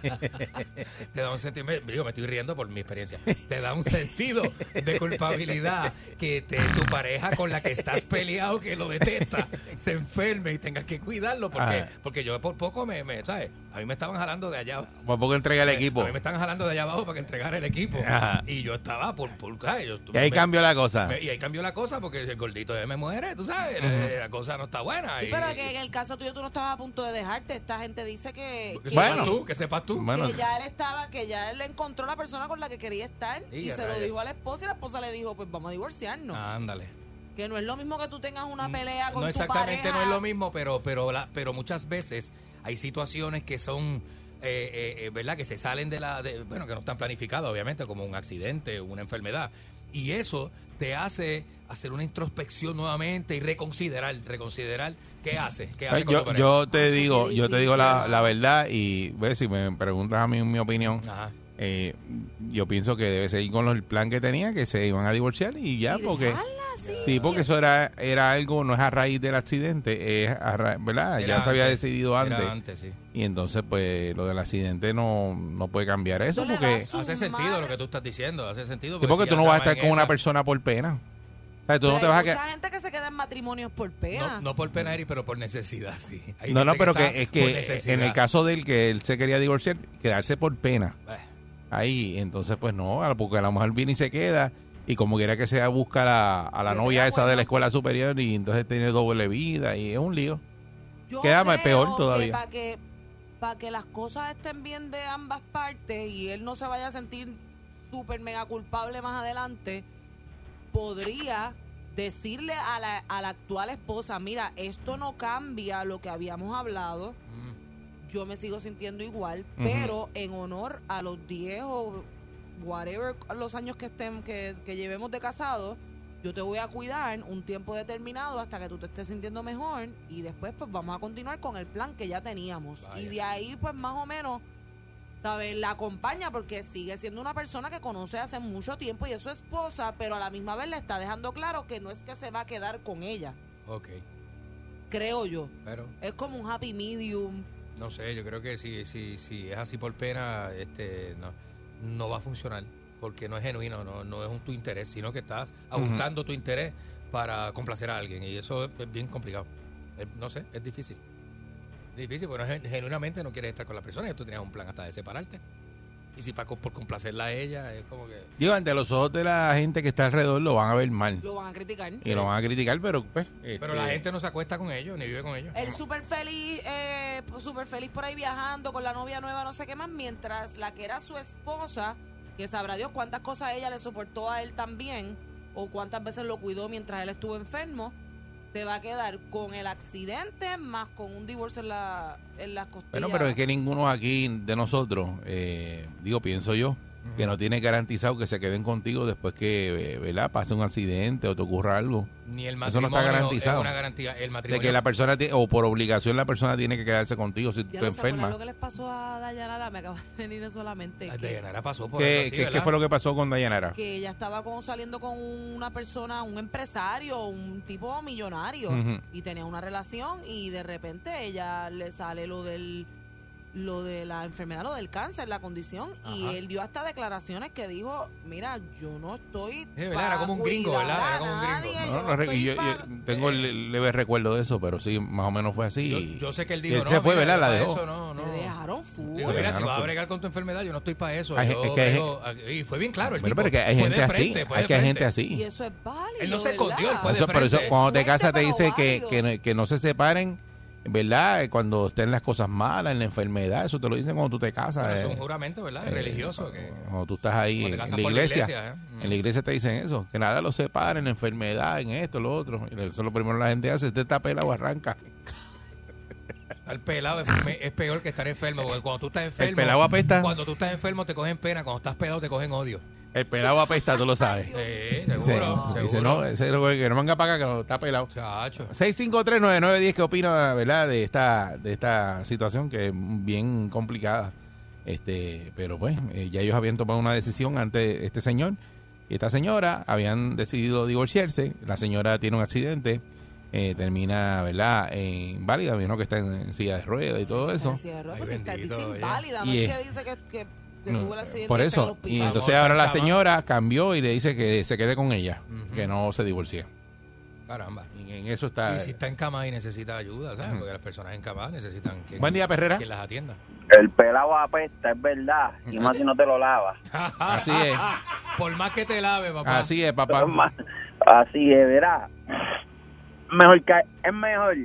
te da un sentido, me, digo, me estoy riendo por mi experiencia. Te da un sentido de culpabilidad que te, tu pareja con la que estás peleado, que lo detesta, se enferme y tengas que cuidarlo. Porque, Ah. porque yo por poco me, me, ¿sabes? A mí me estaban jalando de allá. Por poco entrega el equipo. A mí me estaban jalando de allá abajo para que entregara el equipo. Ajá. Y yo estaba por... por. Yo- Y ahí me- cambió la cosa. me- y ahí cambió la cosa porque el gordito ya me muere, tú sabes. eh, La cosa no está buena. Sí, y- pero que en el caso tuyo tú no estabas a punto de dejarte. Esta gente dice que, que que- sepas Bueno. tú, que sepas tú. Bueno, que ya él estaba, que ya él encontró la persona con la que quería estar y se lo dijo a la esposa y la esposa le dijo, pues vamos a divorciarnos. Ándale. Que no es lo mismo que tú tengas una pelea con No tu exactamente pareja. no es lo mismo, pero pero la, pero muchas veces hay situaciones que son eh, eh, eh, verdad que se salen de la de- bueno que no están planificadas obviamente como un accidente una enfermedad y eso te hace hacer una introspección nuevamente y reconsiderar reconsiderar qué hace qué hace Ay, con tu yo, yo te digo, yo te digo la, la verdad y ves si me preguntas a mí mi opinión, Ajá. eh, yo pienso que debe seguir con los- el plan que tenía, que se iban a divorciar y ya, Y porque dejarla sí, porque eso era era algo no es a raíz del accidente, es a ra- verdad, Era ya se había antes, decidido era antes sí. y entonces pues lo del accidente no no puede cambiar eso No porque hace sentido lo que tú estás diciendo hace sentido sí, porque si tú no vas a estar con una persona por pena. O sea, tú Pero no te hay vas a mucha quedar gente que se queda en matrimonios por pena. no por pena Eri, pero por necesidad sí Hay No, no, pero que es que necesidad. en el caso del que él se quería divorciar, quedarse por pena. Eh, Ahí, entonces, pues no, porque a lo mejor viene y se queda, y como quiera que sea, busca a la, a la Pero novia esa de la escuela superior, y entonces tiene doble vida, y es un lío. Yo queda más- peor todavía. Para que, para que las cosas estén bien de ambas partes y él no se vaya a sentir súper mega culpable más adelante, podría decirle a la, a la actual esposa, mira, esto no cambia lo que habíamos hablado, yo me sigo sintiendo igual, Ujú. pero en honor a los 10 o whatever los años que estén que, que llevemos de casados, yo te voy a cuidar un tiempo determinado hasta que tú te estés sintiendo mejor y después pues vamos a continuar con el plan que ya teníamos. Y de ahí pues más o menos, ¿sabes? La acompaña porque sigue siendo una persona que conoce hace mucho tiempo y es su esposa, pero a la misma vez le está dejando claro que no es que se va a quedar con ella, Ok, creo yo. pero Es como un happy medium. no sé, yo creo que si, si, si es así por pena, este, no, no va a funcionar, porque no es genuino, no, no es un tu interés, sino que estás ajustando tu interés para complacer a alguien, y eso es, es bien complicado. Es- no sé, es difícil. Difícil, porque no, genuinamente no quieres estar con la persona, y tú tenías un plan hasta de separarte. Y si para, por complacerla a ella, es como que... Digo, ante los ojos de la gente que está alrededor lo van a ver mal. Lo van a criticar. Y lo van a criticar, pero pues... Pero este, la gente no se acuesta con ellos, ni vive con ellos. Él súper feliz, eh, súper feliz por ahí viajando con la novia nueva, no sé qué más, mientras la que era su esposa, que sabrá Dios cuántas cosas ella le soportó a él también, o cuántas veces lo cuidó mientras él estuvo enfermo, se va a quedar con el accidente más con un divorcio en, la, en las costillas. Bueno, pero es que ninguno aquí de nosotros, eh, digo, pienso yo, que no tiene garantizado que se queden contigo después que, eh, ¿verdad? Pase un accidente o te ocurra algo. Ni el Eso no matrimonio está garantizado. es una garantía. El De matrimonio que la persona, tiene- o por obligación la persona tiene que quedarse contigo si Ya tú te enfermas. lo que les pasó a Dayanara, me acaba de venir eso a la mente. A que- Dayanara pasó por ¿Qué, algo así, qué- fue lo que pasó con Dayanara? que ella estaba con, saliendo con una persona, un empresario, un tipo millonario, y tenía una relación y de repente ella le sale lo del lo de la enfermedad, lo del cáncer, la condición, y él dio hasta declaraciones que dijo, mira, yo no estoy... Sí, Era como un gringo, ¿verdad? Era como un gringo. nadie, No, yo no no re- estoy y yo, pa- yo tengo el leve recuerdo de eso, pero sí, más o menos fue así. Yo, sé que él dijo, él no, se fue, mira, ¿verdad? La dejó. eso no, no. Te dejaron full. Mira, si vas a bregar con tu enfermedad, yo no estoy para eso. Hay- yo es que hay brego- y fue bien claro el Bueno, tipo. pero que hay gente así, hay que hay gente así. Y eso es válido, Él no se escondió, él fue de pero cuando te casas te pero dice que, válido. que, no- que no se separen, ¿verdad? Cuando estén las cosas malas, en la enfermedad, eso te lo dicen cuando tú te casas. Pero es eh. un juramento, ¿verdad? Eh, religioso. Que, Cuando tú estás ahí en, la iglesia, ¿eh? en la iglesia te dicen eso, que nada lo separa en la enfermedad, en esto, lo otro. Eso es lo primero que la gente hace, te está pelado, arranca. estar pelado es, es peor que estar enfermo. Porque cuando tú estás enfermo. pelado apesta. Cuando tú estás enfermo te cogen pena. Cuando estás pelado te cogen odio. El pelado apesta, tú lo sabes. Sí, Dice, seguro. dice, seguro. no, ese que que no venga para acá, que no, está pelado. Chacho. 6539910, ¿qué opina, verdad, de esta, de esta situación que es bien complicada? Este, pero pues, eh, ya ellos habían tomado una decisión ante este señor y esta señora habían decidido divorciarse. La señora tiene un accidente, eh, termina, ¿verdad?, eh, inválida, vino que está en, en silla de ruedas y todo eso. Sí, pues Ay, si está bendito, dice ya. inválida, no es que dice que, tuvo el accidente Por y está en el eso. hospital. Y entonces ahora la señora cambió y le dice que se quede con ella, Ujú. que no se divorcie. Caramba. Y en eso está. Y si está en cama y necesita ayuda, ¿sabes? Porque las personas en cama necesitan que Buen día, Perrera. quien las atienda. El pelado apesta, es verdad. Y más si no te lo lavas. Así es. Por más que te lave, papá. Así es, papá. Es más, Así es, verá. Mejor que, es mejor.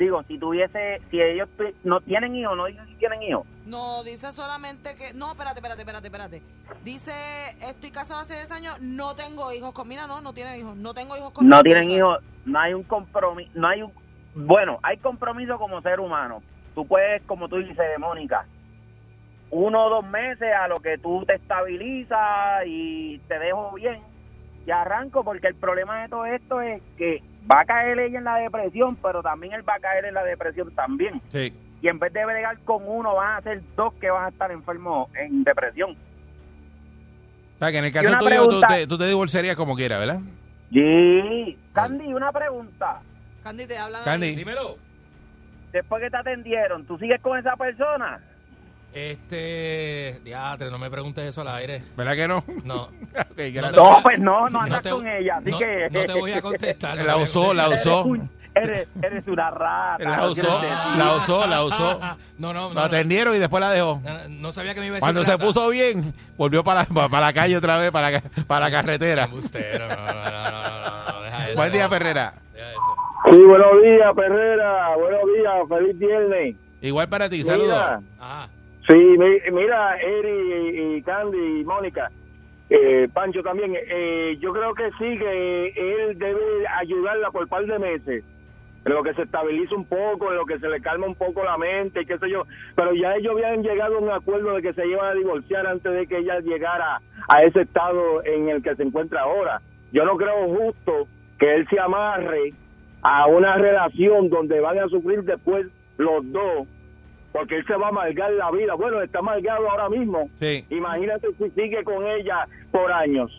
Digo, si tuviese, si ellos no tienen hijos, no dicen si tienen hijos. No, dice solamente que... No, espérate, espérate, espérate, espérate. Dice, estoy casado hace 10 años, no tengo hijos con... Mira, no, no tiene hijos. No tengo hijos con No tienen hijos, no hay un compromiso, no hay un, bueno, hay compromiso como ser humano. Tú puedes, como tú dices, Mónica, uno o dos meses a lo que tú te estabilizas y te dejo bien y arranco porque el problema de todo esto es que va a caer ella en la depresión, pero también él va a caer en la depresión también. Sí. Y en vez de bregar con uno, van a ser dos que van a estar enfermos en depresión. O sea, que en el caso tuyo, tú pregunta- te, tú te divorciarías como quieras, ¿verdad? Sí. Candy, una pregunta. Candy, te hablan Candy. Dímelo. Después que te atendieron, ¿tú sigues con esa persona? Este. Diatre, no me preguntes eso al aire. ¿Verdad que no? No. Ok, gracias. No, pues no, no andas te- con ella, así no- que... No te voy a contestar. no La usó, la usó. Eres, eres una rata. La no usó, la usó, la usó. No, no, no. No. atendieron y después la dejó. No, no sabía que me iba a decir. Cuando se rata. puso bien, volvió para, para, para la calle otra vez, para, la- para la carretera. Embustero, no, no, no, no, no, no, deja eso. Buen día, Ferrera. Deja eso. Sí, buenos días, Perrera. Buenos días, feliz viernes. Igual para ti, saludos. Sí, mi- mira, Eri y, y Candy y Mónica, eh, Pancho también, eh, yo creo que sí, que él debe ayudarla por un par de meses, en lo que se estabiliza un poco, en lo que se le calma un poco la mente, qué sé yo, pero ya ellos habían llegado a un acuerdo de que se iban a divorciar antes de que ella llegara a ese estado en el que se encuentra ahora. Yo no creo justo que él se amarre a una relación donde van a sufrir después los dos porque él se va a amargar la vida. Bueno, está amargado ahora mismo. Sí. Imagínate si sigue con ella por años.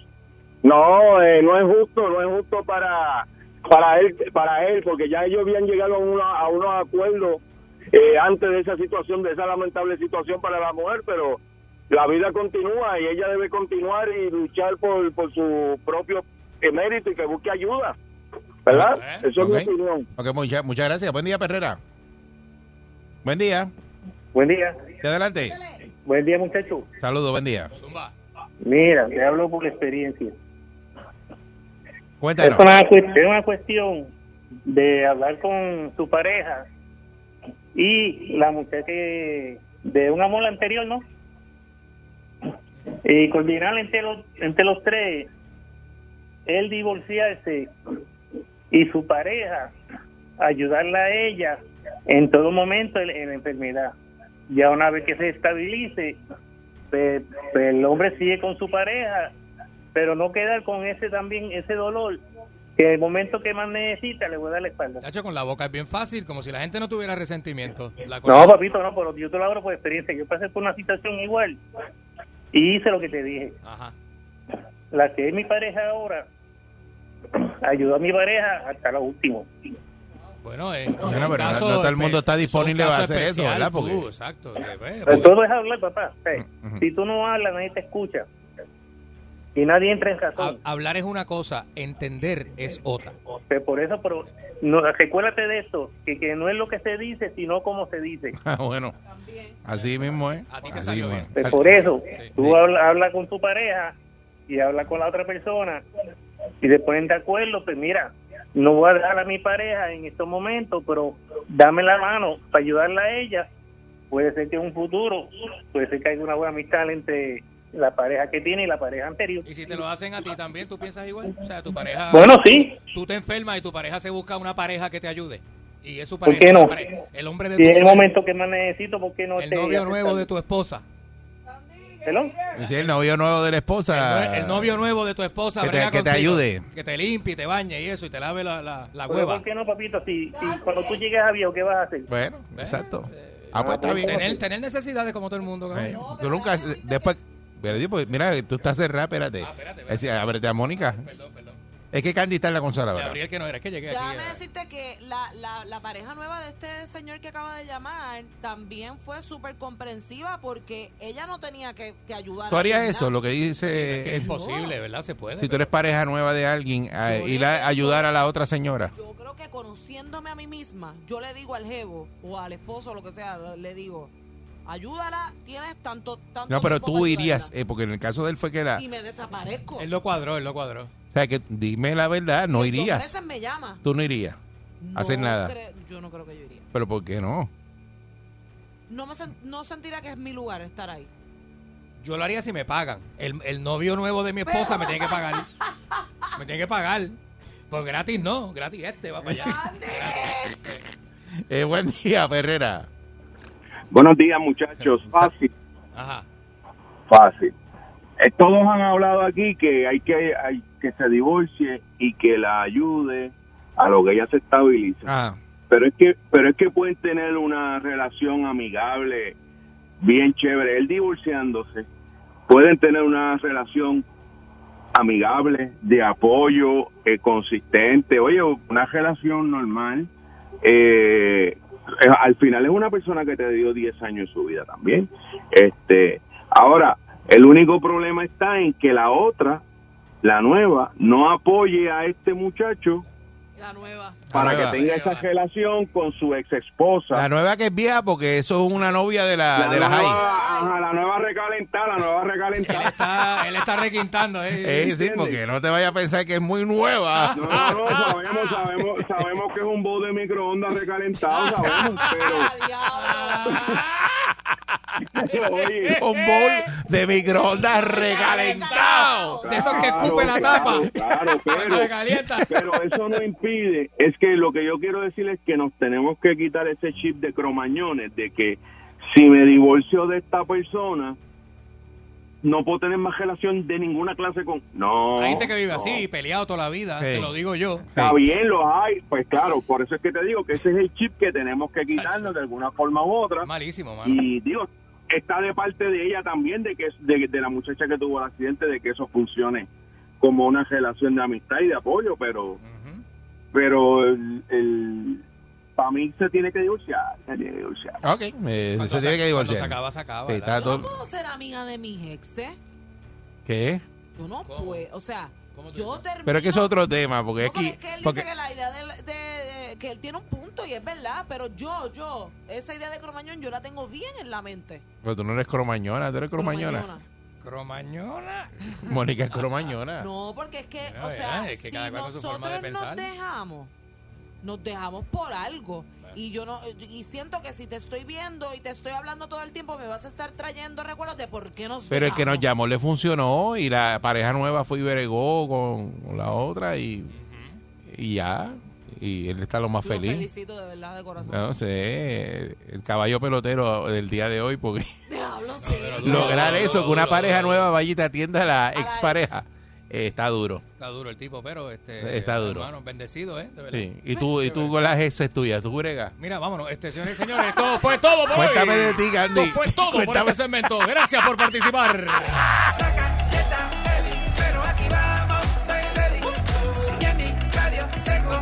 No, eh, no es justo, no es justo para para él, para él, porque ya ellos habían llegado a, una- a unos acuerdos eh, antes de esa situación, de esa lamentable situación para la mujer, pero la vida continúa y ella debe continuar y luchar por, por su propio mérito y que busque ayuda, ¿verdad? Eso es mi opinión. Ok, mucha- muchas gracias. Buen día, Perrera. Buen día. Buen día. De adelante. Buen día, muchacho. Saludos, buen día. Mira, te hablo por experiencia. Cuéntanos. Es una, cuest- es una cuestión de hablar con su pareja y la muchacha que- de un amor anterior, ¿no? Y coordinar entre los, entre los tres, él divorciarse y su pareja ayudarla a ella en todo momento en, en la enfermedad. Ya una vez que se estabilice, pues, pues el hombre sigue con su pareja, pero no quedar con ese también, ese dolor, que en el momento que más necesita le voy a dar la espalda. Tacho, con la boca es bien fácil, como si la gente no tuviera resentimiento. La No, papito, no, pero yo te lo hablo por experiencia. Yo pasé por una situación igual y hice lo que te dije. Ajá. La que es mi pareja ahora, ayudó a mi pareja hasta lo último. Bueno, en, Bueno, en pero no- caso no todo el mundo está disponible para hacer eso, ¿verdad? tú, Porque- exacto. pues, Pero todo es hablar, papá. O sea, Si tú no hablas, nadie te escucha. Y nadie entra en razón. hab- hablar es una cosa, entender es otra. Pues por eso, pero no, recuérdate de esto, que, que no es lo que se dice, sino cómo se dice. Ah, bueno. Así mismo es. ti te Así salió bien. Pues por eso, tú habla, habla con tu pareja y habla con la otra persona y se ponen de acuerdo, pues mira, no voy a dejar a mi pareja en estos momentos, pero dame la mano para ayudarla a ella. Puede ser que en un futuro, puede ser que haya una buena amistad entre la pareja que tiene y la pareja anterior. Y si te lo hacen a ti también, ¿tú piensas igual? O sea, tu pareja... Bueno, sí. Tú te enfermas y tu pareja se busca una pareja que te ayude. Y es su ¿Por pareja. qué no? pareja- el hombre de Si tu en el momento que más necesito, ¿por qué no el te novio nuevo de tu esposa. ¿Hello? Sí, el novio nuevo de la esposa. El, novio nuevo de tu esposa. Que te- que ayude. Que te limpie, te bañe y eso, y te lave la, la, la hueva. ¿Por qué no, papito? Si, si cuando tú llegues a viejo, ¿qué vas a hacer? Bueno, exacto. Ah, pues está bien. Tener, tener necesidades como todo el mundo. Eh, cabrón. tú nunca, después, pues, mira, tú estás cerrada, espérate. Es decir, ábrete a Mónica. Es que Candy está en la consola, ¿verdad? Gabriel que no era, es que llegué aquí. Déjame eh. decirte que la, la, la pareja nueva de este señor que acaba de llamar también fue súper comprensiva porque ella no tenía que, que ayudar. ¿Tú a harías eso? Lo que dice... Es que es imposible, ¿verdad? Se puede. Si tú eres pareja nueva de alguien, a ir a ayudar a la otra señora. Yo creo que conociéndome a mí misma, yo le digo al jevo o al esposo, lo que sea, le digo, ayúdala, tienes tanto, tanto No, pero tú irías, eh, porque en el caso de él fue que era... y me desaparezco. Él lo cuadró, él lo cuadró. O sea, que dime la verdad, no irías. veces me llama. Tú no irías a hacer No nada. cre- yo no creo que yo iría. Pero ¿por qué no? No, me sen- no sentiría que es mi lugar estar ahí. Yo lo haría si me pagan. El, el novio nuevo de mi esposa me tiene que pagar. Me tiene que pagar. Pues gratis no, gratis este va para allá. Eh, buen día, Ferrera. Buenos días, muchachos. Fácil, Ajá. fácil. Eh, todos han hablado aquí que hay que hay que se divorcie y que la ayude a lo que ella se estabilice. Ah, Pero es que pero es que pueden tener una relación amigable bien chévere. Él divorciándose pueden tener una relación amigable, de apoyo, eh, consistente. Oye, una relación normal. Eh, eh, al final es una persona que te dio 10 años en su vida también. Este, ahora, el único problema está en que la otra, la nueva, no apoye a este muchacho La nueva. para nueva. que tenga esa relación con su ex esposa. La nueva que es vieja porque eso es una novia de la, La de la high. nueva, ajá, la nueva recalentada, la nueva recalentada. Está- él está requintando, ¿eh? Eh, sí, porque no te vayas a pensar que es muy nueva. No, no, sabemos, sabemos, sabemos que es un bowl de microondas recalentado, sabemos, pero... Un bowl de microondas recalentado. De esos que escupe la tapa. Claro, pero eso no impide, es que lo que yo quiero decir es que nos tenemos que quitar ese chip de cromañones, de que si me divorcio de esta persona, no puedo tener más relación de ninguna clase con... No. Hay gente que vive no. así, peleado toda la vida, Sí. te lo digo yo. Está bien, los hay, pues claro, por eso es que te digo que ese es el chip que tenemos que quitarnos de alguna forma u otra. Malísimo, mano. Y digo, está de parte de ella también, de que de, de la muchacha que tuvo el accidente, de que eso funcione como una relación de amistad y de apoyo, pero pero el, el para mí se tiene que divorciar, se tiene que divorciar. Ok, eh, se tiene que divorciar. se acaba, se acaba, Sí, Yo no puedo ser amiga de mis exes. ¿Qué? Yo no puedo. O sea, yo termino. Pero es que es otro tema, porque es Porque que... es que él porque- dice que la idea de, de- de- que él tiene un punto y es verdad, pero yo, yo, esa idea de Cromañón yo la tengo bien en la mente. Pero tú no eres cromañona, tú eres cromañona. Cromañona. Mónica es cromañona. No, porque es que, Mira, o sea, mira, es que si cada cual con su forma de nosotros nos dejamos, nos dejamos por algo. Y yo no y siento que si te estoy viendo y te estoy hablando todo el tiempo, me vas a estar trayendo recuerdos de por qué nos Pero el que nos dejamos. llamó le funcionó y la pareja nueva fue y bregó con, con la otra y, y ya. Y él está lo más Lo feliz. felicito de verdad de corazón. No sé, el caballo pelotero del día de hoy, porque Diablo, sí. lograr eso, que una pareja nueva vaya y te atienda a la la expareja, eh, está duro. Está duro el tipo, pero este. Está duro. Hermano, bendecido, ¿eh? De verdad. Sí. Y tú, y tú con las exes tuyas, tú bregas. Mira, vámonos, este, señores y señores, esto fue todo por Cuéntame hoy. de ti, Candy. Esto fue todo por Cuéntame. este segmento. Gracias por participar. Pero aquí vamos, estoy ready. Y en mi radio tengo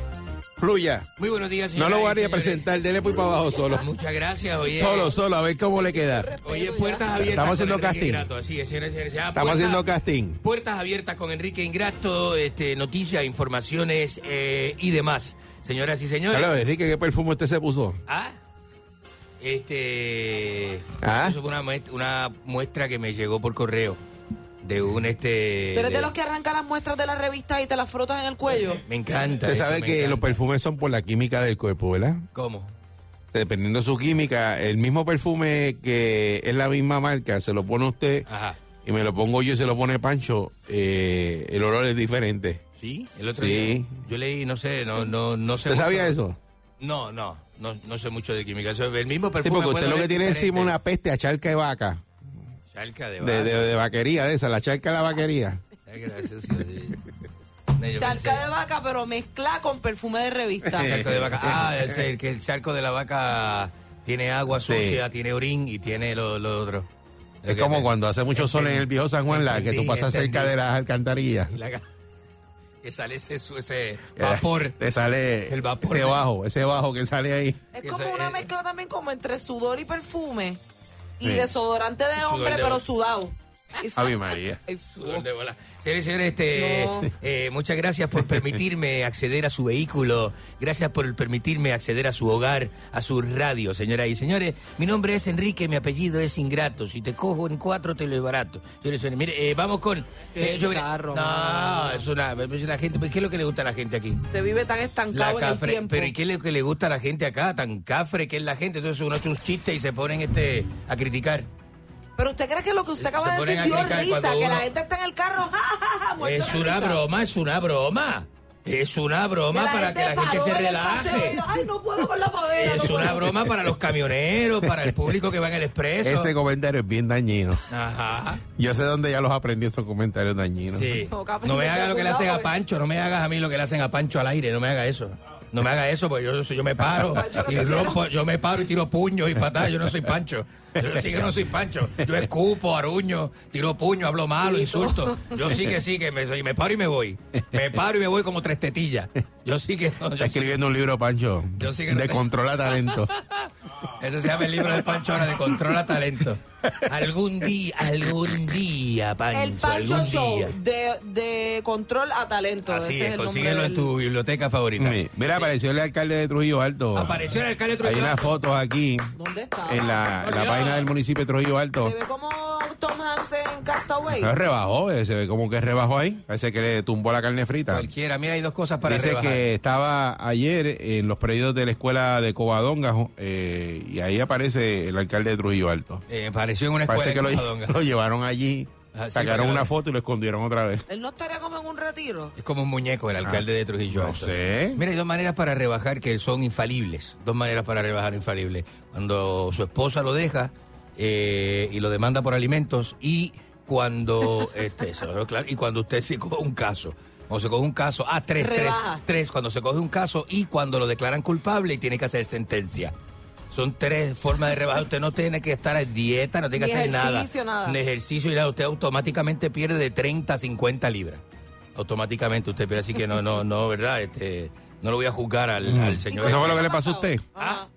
fluya. Muy buenos días, No señoras lo voy a presentar, dele por para abajo solo. Muchas gracias, oye. Solo, solo, a ver cómo le queda. Oye, puertas abiertas. Estamos haciendo casting. Ingrato. Así es, señores y señores. Ya, Estamos haciendo casting. Puertas abiertas con Enrique Ingrato, este, noticias, informaciones eh, y demás. Señoras y señores. Claro, Enrique, ¿qué perfume usted se puso? Ah, este. Ah. Eso fue una muestra, una muestra que me llegó por correo de un este. Pero es de de- los que arranca las muestras de la revista y te las frotas en el cuello. Me encanta. Usted sabe que encanta. los perfumes son por la química del cuerpo, ¿verdad? ¿Cómo? Dependiendo de su química, el mismo perfume que es la misma marca, se lo pone usted Ajá. y me lo pongo yo y se lo pone Pancho, eh, el olor es diferente. Sí, el otro Sí. día. Yo leí, no sé, no, no, no sé. ¿Usted sabía eso? No, no, no, no sé mucho de química. Eso, el mismo Sí, perfume. porque usted lo que tiene diferente. encima una peste a charca de vaca, Charca de de, vaca. de, de vaquería de esa, la charca de la vaquería. Charca de vaca, pero mezcla con perfume de revista. Charco de vaca. Ah, es el que el charco de la vaca tiene agua Sí. sucia, tiene orín y tiene lo, lo otro. Es como cuando hace mucho sol en el viejo San Juan, la, que tú Entendí, pasas cerca de las alcantarillas. Y la- que sale ese, su- ese vapor. Te sale El vapor ese de- bajo, ese bajo que sale ahí. Es como una eh, mezcla también como entre sudor y perfume. Y desodorante de hombre, pero hombre. Sudado. Ave María. Señores y señores, este, No. eh, muchas gracias por permitirme acceder a su vehículo. Gracias por permitirme acceder a su hogar, a su radio, señoras y señores. Mi nombre es Enrique, mi apellido es Ingrato. Si te cojo en cuatro, te lo desbarato. Señores y señores, mire, eh, vamos con... Eh, yo- no, es una... es gente, ¿Qué es lo que le gusta a la gente aquí? Te vive tan La estancado en el cafre, tiempo. pero ¿y qué es lo que le gusta a la gente acá? Tan cafre que es la gente. Entonces uno hace un chiste y se ponen este a criticar. Pero usted cree que lo que usted acaba Se de decir dio risa, que la gente está en el carro, ja, ja, Es una risa. broma, es una broma. Es una broma Que para que la gente se relaje. Ay, no puedo con la pavera. Es no una puedo". broma para los camioneros, para el público que va en el expreso. Ese comentario es bien dañino. Ajá. Yo sé dónde ya los aprendí esos comentarios dañinos. Sí. No, me que hagas lo que le hacen a cuidado, Pancho, no me hagas a mí lo que le hacen a Pancho al aire, no me hagas eso. No me hagas eso, porque yo, yo me paro y rompo, yo me paro y tiro puños y patadas, yo no soy Pancho. Yo sí que no soy Pancho. Yo escupo, aruño, tiro puño, hablo malo, insulto. Yo sí que sí, que me, y me paro y me voy. Me paro y me voy como tres tetillas. Yo sí que no, yo Está sí- escribiendo un libro, Pancho, Yo sí que no de te- controla talento. Eso se llama el libro de Pancho ahora de Controla Talento. Algún día, algún día, Pancho. El Pancho algún Show, día. de, de control a talento. Así ese es, el nombre consíguelo en del- tu biblioteca favorita. Sí. Mira, apareció el alcalde de Trujillo Alto. Apareció el alcalde de Hay Trujillo unas Alto. fotos aquí ¿Dónde está? en la, en la página del municipio de Trujillo Alto. Se ve como Tom Hanks en Castaway. No, rebajó, eh, se ve como que rebajó ahí. Parece que le tumbó la carne frita. Cualquiera, mira, hay dos cosas para Dice rebajar. que estaba ayer en los predios de la escuela de Covadonga eh, y ahí aparece el alcalde de Trujillo Alto. Eh, apareció en una escuela Parece que lo, Covadonga. lo llevaron allí, Ah, sí, sacaron una foto y lo escondieron otra vez. Él no estaría como en un retiro. Es como un muñeco el alcalde de Trujillo Ah, no Alto. sé. Mira, hay dos maneras para rebajar que son infalibles. Dos maneras para rebajar infalibles. Cuando su esposa lo deja eh, y lo demanda por alimentos y cuando este, eso, claro, y cuando usted se coge un caso. Cuando se coge un caso, ah, tres, tres, Rebaja. tres, cuando se coge un caso y cuando lo declaran culpable y tiene que hacer sentencia. Son tres formas de rebajar. Usted no tiene que estar en dieta, no tiene que Ni hacer nada. ejercicio, nada. Ni ejercicio y nada. Usted automáticamente pierde de 30 a 50 libras. Automáticamente usted pierde. Así que no, no, no, ¿verdad? Este, no lo voy a juzgar al, al señor. ¿Eso fue lo que le pasó a usted? Ah,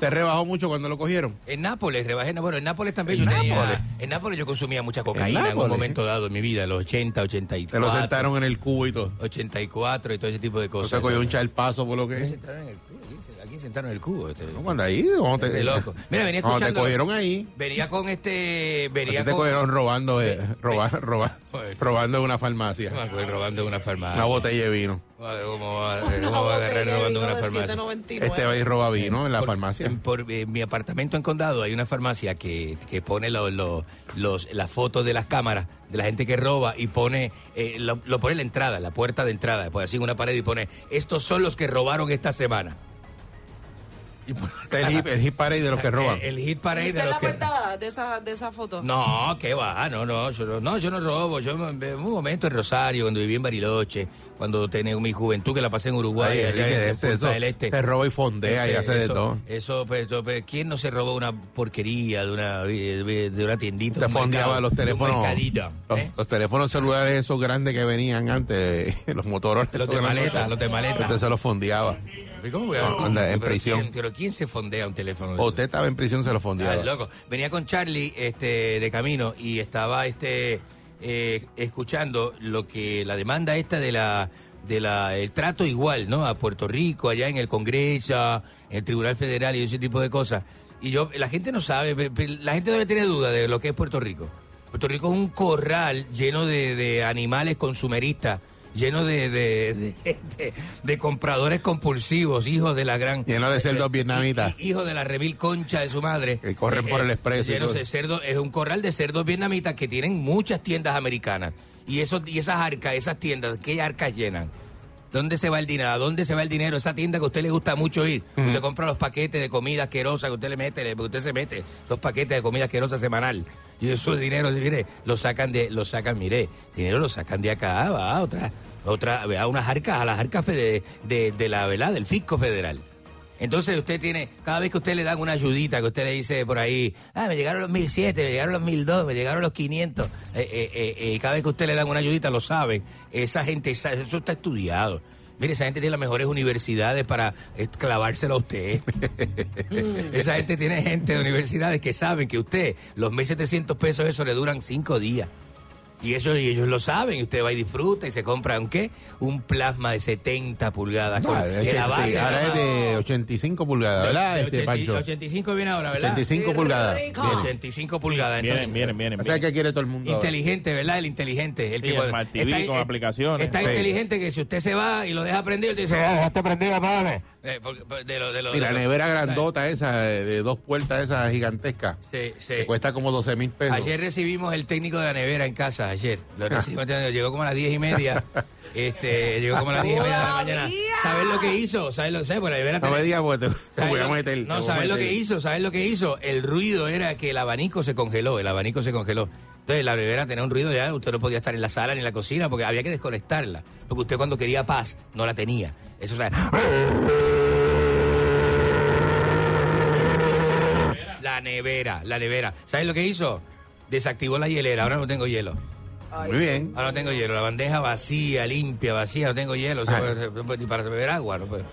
¿Te rebajó mucho cuando lo cogieron? En Nápoles, rebajé. Bueno, en Nápoles también ¿En yo tenía. Nápoles? En Nápoles yo consumía mucha cocaína en, un Nápoles? momento dado en mi vida, en los 80, 84. Te lo sentaron en el cubo y todo. 84 y todo ese tipo de O cosas. sea, cogió un chalpazo por lo que ¿Quién es. sentaron en el cubo? ¿Quién se- ¿A quién sentaron en el cubo? Este? No, Cuando ahí, cuando te, De loco. Mira, venía cuando te escuchando. cogieron ahí, Venía con este. Venía te con. cogieron robando, eh, roba- roba- robando en una farmacia. Robando en una farmacia. Una botella de vino. ¿Cómo va, cómo va a agarrar robando en una farmacia? Este va y roba vino en la Por- en- Por eh, mi apartamento en Condado hay una farmacia que, que pone lo- lo- los, las fotos de las cámaras de la gente que roba y pone eh, lo, pone la entrada, en la puerta de entrada, pues así en una pared y pone estos son los que robaron esta semana. El hit, el hit parade de los que roban. El, el hit parade ¿Viste de los la que portada de esa, de esa foto? No, qué va, no, no, yo no, no, yo no robo. Yo en un momento en Rosario, cuando viví en Bariloche, cuando tenía mi juventud que la pasé en Uruguay, Ay, allá en Punta del Este. te roba y fondea y Este, hace de eso- todo. Eso, pues, pues, ¿quién no se robó una porquería de una, de una tiendita? Te un fondeaba mercado, los de teléfonos. Los, ¿eh? los teléfonos celulares esos grandes que venían antes, los Motorola. Los de maleta, los de maleta. Usted se los fondeaba. ¿Y ¿Cómo voy a- No, anda, en pero prisión. ¿quién- pero ¿quién se fondea un teléfono? de O esos? usted estaba en prisión, se Ah, fondeaba. loco. Venía con Charlie este, de camino y estaba este eh, escuchando lo que la demanda esta de la de la el trato igual, ¿no? A Puerto Rico, allá en el Congreso, en el Tribunal Federal y ese tipo de cosas. Y yo la gente no sabe, la gente debe tener duda de lo que es Puerto Rico. Puerto Rico es un corral lleno de, de animales consumeristas, lleno de, de, de gente- de compradores compulsivos, hijos de la gran... Lleno de cerdos vietnamitas. Hijo de la remil concha de su madre. Que corren por el expreso y Llenos todo. de cerdo, es un corral de cerdos vietnamitas que tienen muchas tiendas americanas. Y eso, y esas arcas, esas tiendas, ¿qué arcas llenan? ¿Dónde se va el dinero? ¿A dónde se va el dinero? Esa tienda que a usted le gusta mucho ir. Usted compra los paquetes de comida asquerosa que usted le mete, le- usted se mete los paquetes de comida asquerosa semanal. Y eso dinero, mire, lo sacan de, lo sacan, mire, dinero lo sacan de acá, va a otra, otra, a unas arcas, a las arcas de, de la, ¿verdad? Del fisco federal. Entonces usted tiene, cada vez que usted le dan una ayudita, que usted le dice por ahí, ah, me llegaron los 1007, me llegaron los 1002, me llegaron los 500, eh, eh, eh, eh, cada vez que usted le dan una ayudita lo sabe, esa gente, eso está estudiado. Mire, esa gente tiene las mejores universidades para eh, clavárselo a usted. esa gente tiene gente de universidades que saben que usted, los 1.700 pesos, eso le duran cinco días. Y eso y ellos lo saben, y usted va y disfruta y se compra un qué? Un plasma de 70 pulgadas. con- Ah, que este, la base ahora es de- de 85 pulgadas, ¿verdad? de Este, 80 Pancho. 85 viene ahora, ¿verdad? 85 pulgadas. Viene. 85 pulgadas. Vienen, entonces- vienen, vienen. O sea, ¿qué quiere todo el mundo? ahora? Inteligente, ¿verdad? El inteligente. El Sí, que el Smart TV está- con eh, aplicaciones. Está Sí. inteligente que si usted se va y lo deja prendido, usted dice, "Ah, dejaste prendido, apágame". Eh, porque- porque de lo- de lo- Y la de lo- nevera grandota esa, de, de dos puertas esa gigantesca, Sí, sí. que cuesta como 12 mil pesos. Ayer recibimos el técnico de la nevera en casa, ayer. Lo recibimos, llegó como a las diez y media. Este, llegó como a las diez y media de la mañana. ¿Sabes lo que hizo? ¿Sabes lo que Pues la nevera no me digas porque te, te ¿Sabes voy a lo- meter. te No, ¿sabes lo que hizo? ¿Sabes lo que hizo? El ruido era que el abanico se congeló, el abanico se congeló. Entonces la nevera tenía un ruido ya, usted no podía estar en la sala ni en la cocina porque había que desconectarla. Porque usted cuando quería paz no la tenía. Eso o sea, La nevera, la nevera. ¿Sabes lo que hizo? Desactivó la hielera, ahora no tengo hielo. Muy bien. Ahora no tengo hielo, la bandeja vacía, limpia, vacía, no tengo hielo, o sea, Ah. no puedo ni para beber agua, no puedo.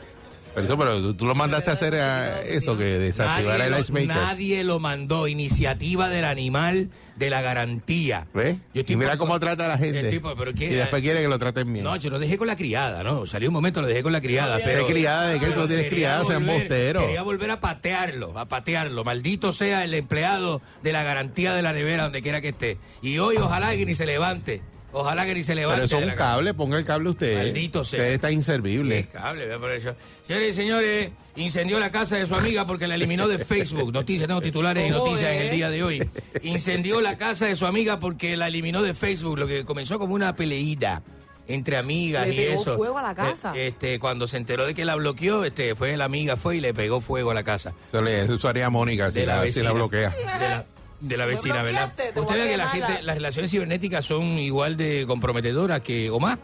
Pero, eso, pero tú, lo mandaste a hacer a eso, que desactivar el ice maker. nadie lo mandó. Iniciativa del animal de la garantía. ¿Ves? Yo estoy Y mira por- cómo trata a la gente. El tipo, pero ¿qué? y después quiere que lo traten bien. No, yo lo dejé con la criada, ¿no? Salió un momento, lo dejé con la criada. ¿Qué pero, criada? ¿De qué tú tienes criada? Sean bosteros. Quería volver a patearlo, a patearlo. Maldito sea el empleado de la garantía de la nevera, donde quiera que esté. Y hoy ojalá que ni se levante. Ojalá que ni se levante. pero eso es un cable, ponga el cable usted. Maldito sea. Usted está inservible. Cable, vea por eso. Señores y señores, incendió la casa de su amiga porque la eliminó de Facebook. Noticias, tengo titulares y ¿Cómo noticias en el día de hoy. Incendió la casa de su amiga porque la eliminó de Facebook, lo que comenzó como una peleída entre amigas Le y pegó eso. fuego a la casa. Eh, Este, cuando se enteró de que la bloqueó, este, fue la amiga fue y le pegó fuego a la casa. Eso, le, eso haría Mónica si la la, si la bloquea. De la, de la vecina, ¿verdad? Usted ve que la gente, las relaciones cibernéticas son igual de comprometedoras que, o más,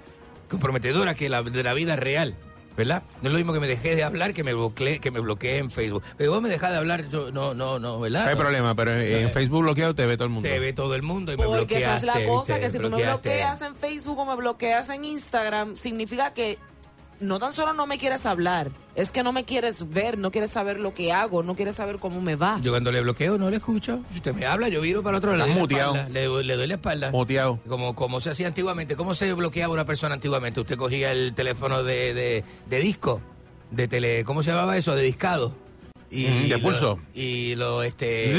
comprometedoras que la de la vida real. ¿Verdad? No es lo mismo que me dejé de hablar que me bloqueé, que me bloqueé en Facebook. Pero vos me dejás de hablar, yo no, no, no, ¿verdad? No hay problema, pero en, en Facebook bloqueado te ve todo el mundo. Te ve todo el mundo y me Porque esa es la cosa, ¿viste? que si tú me bloqueas en Facebook o me bloqueas en Instagram, significa que no tan solo no me quieres hablar, es que no me quieres ver, no quieres saber lo que hago, no quieres saber cómo me va. Yo cuando le bloqueo no le escucho. Si usted me habla, yo viro para otro lado. Estás le doy la muteado. espalda, Le, le doy la espalda. Muteado. Como, como se hacía antiguamente. ¿Cómo se bloqueaba una persona antiguamente? Usted cogía el teléfono de, de, de disco, de tele, ¿cómo se llamaba eso? De discado. Y, Mm, de lo- pulso. Y lo, este...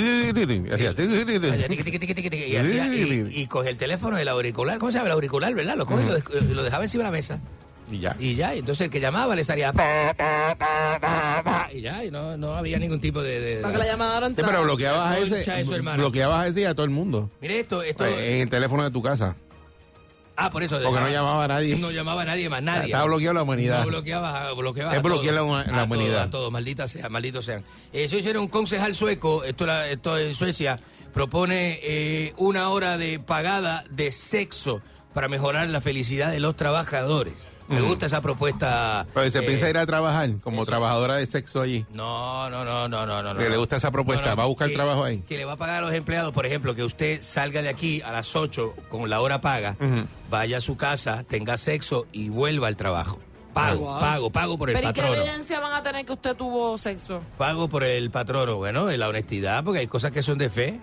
Hacía- Hacía y, hacía- y, y coge el teléfono del auricular, ¿cómo se llama el auricular, verdad? Lo coge y lo, lo dejaba encima de la mesa. Y ya. Y ya, y entonces el que llamaba le salía pa, pa, pa, pa, pa, y ya, y no, no había ningún tipo de... de- Para que la llamada no Sí, pero bloqueabas a ese, de bloqueabas a ese y a todo el mundo. Mire esto, esto... En el teléfono de tu casa. ah, por eso... Porque no llamaba a nadie. No llamaba a nadie más, nadie. Estaba bloqueado la humanidad. No bloqueaba, bloqueaba Es a la todos. huma- la A humanidad. todos, A todos, maldita sea, malditos sean. Eso hicieron un concejal sueco, esto, era, esto en Suecia, propone eh, una hora de pagada de sexo para mejorar la felicidad de los trabajadores. Me Ujú. gusta esa propuesta. Pero se eh, piensa ir a trabajar como trabajadora de sexo allí. No, no, no, no, no, no. Que no. le gusta esa propuesta, va a buscar que- trabajo ahí. Que le va a pagar a los empleados, por ejemplo, que usted salga de aquí a las 8 con la hora paga, vaya a su casa, tenga sexo y vuelva al trabajo. Pago, Wow. pago, pago por el Pero ¿y qué patrono. evidencia van a tener que usted tuvo sexo? Pago por el patrono, bueno, en la honestidad, porque hay cosas que son de fe.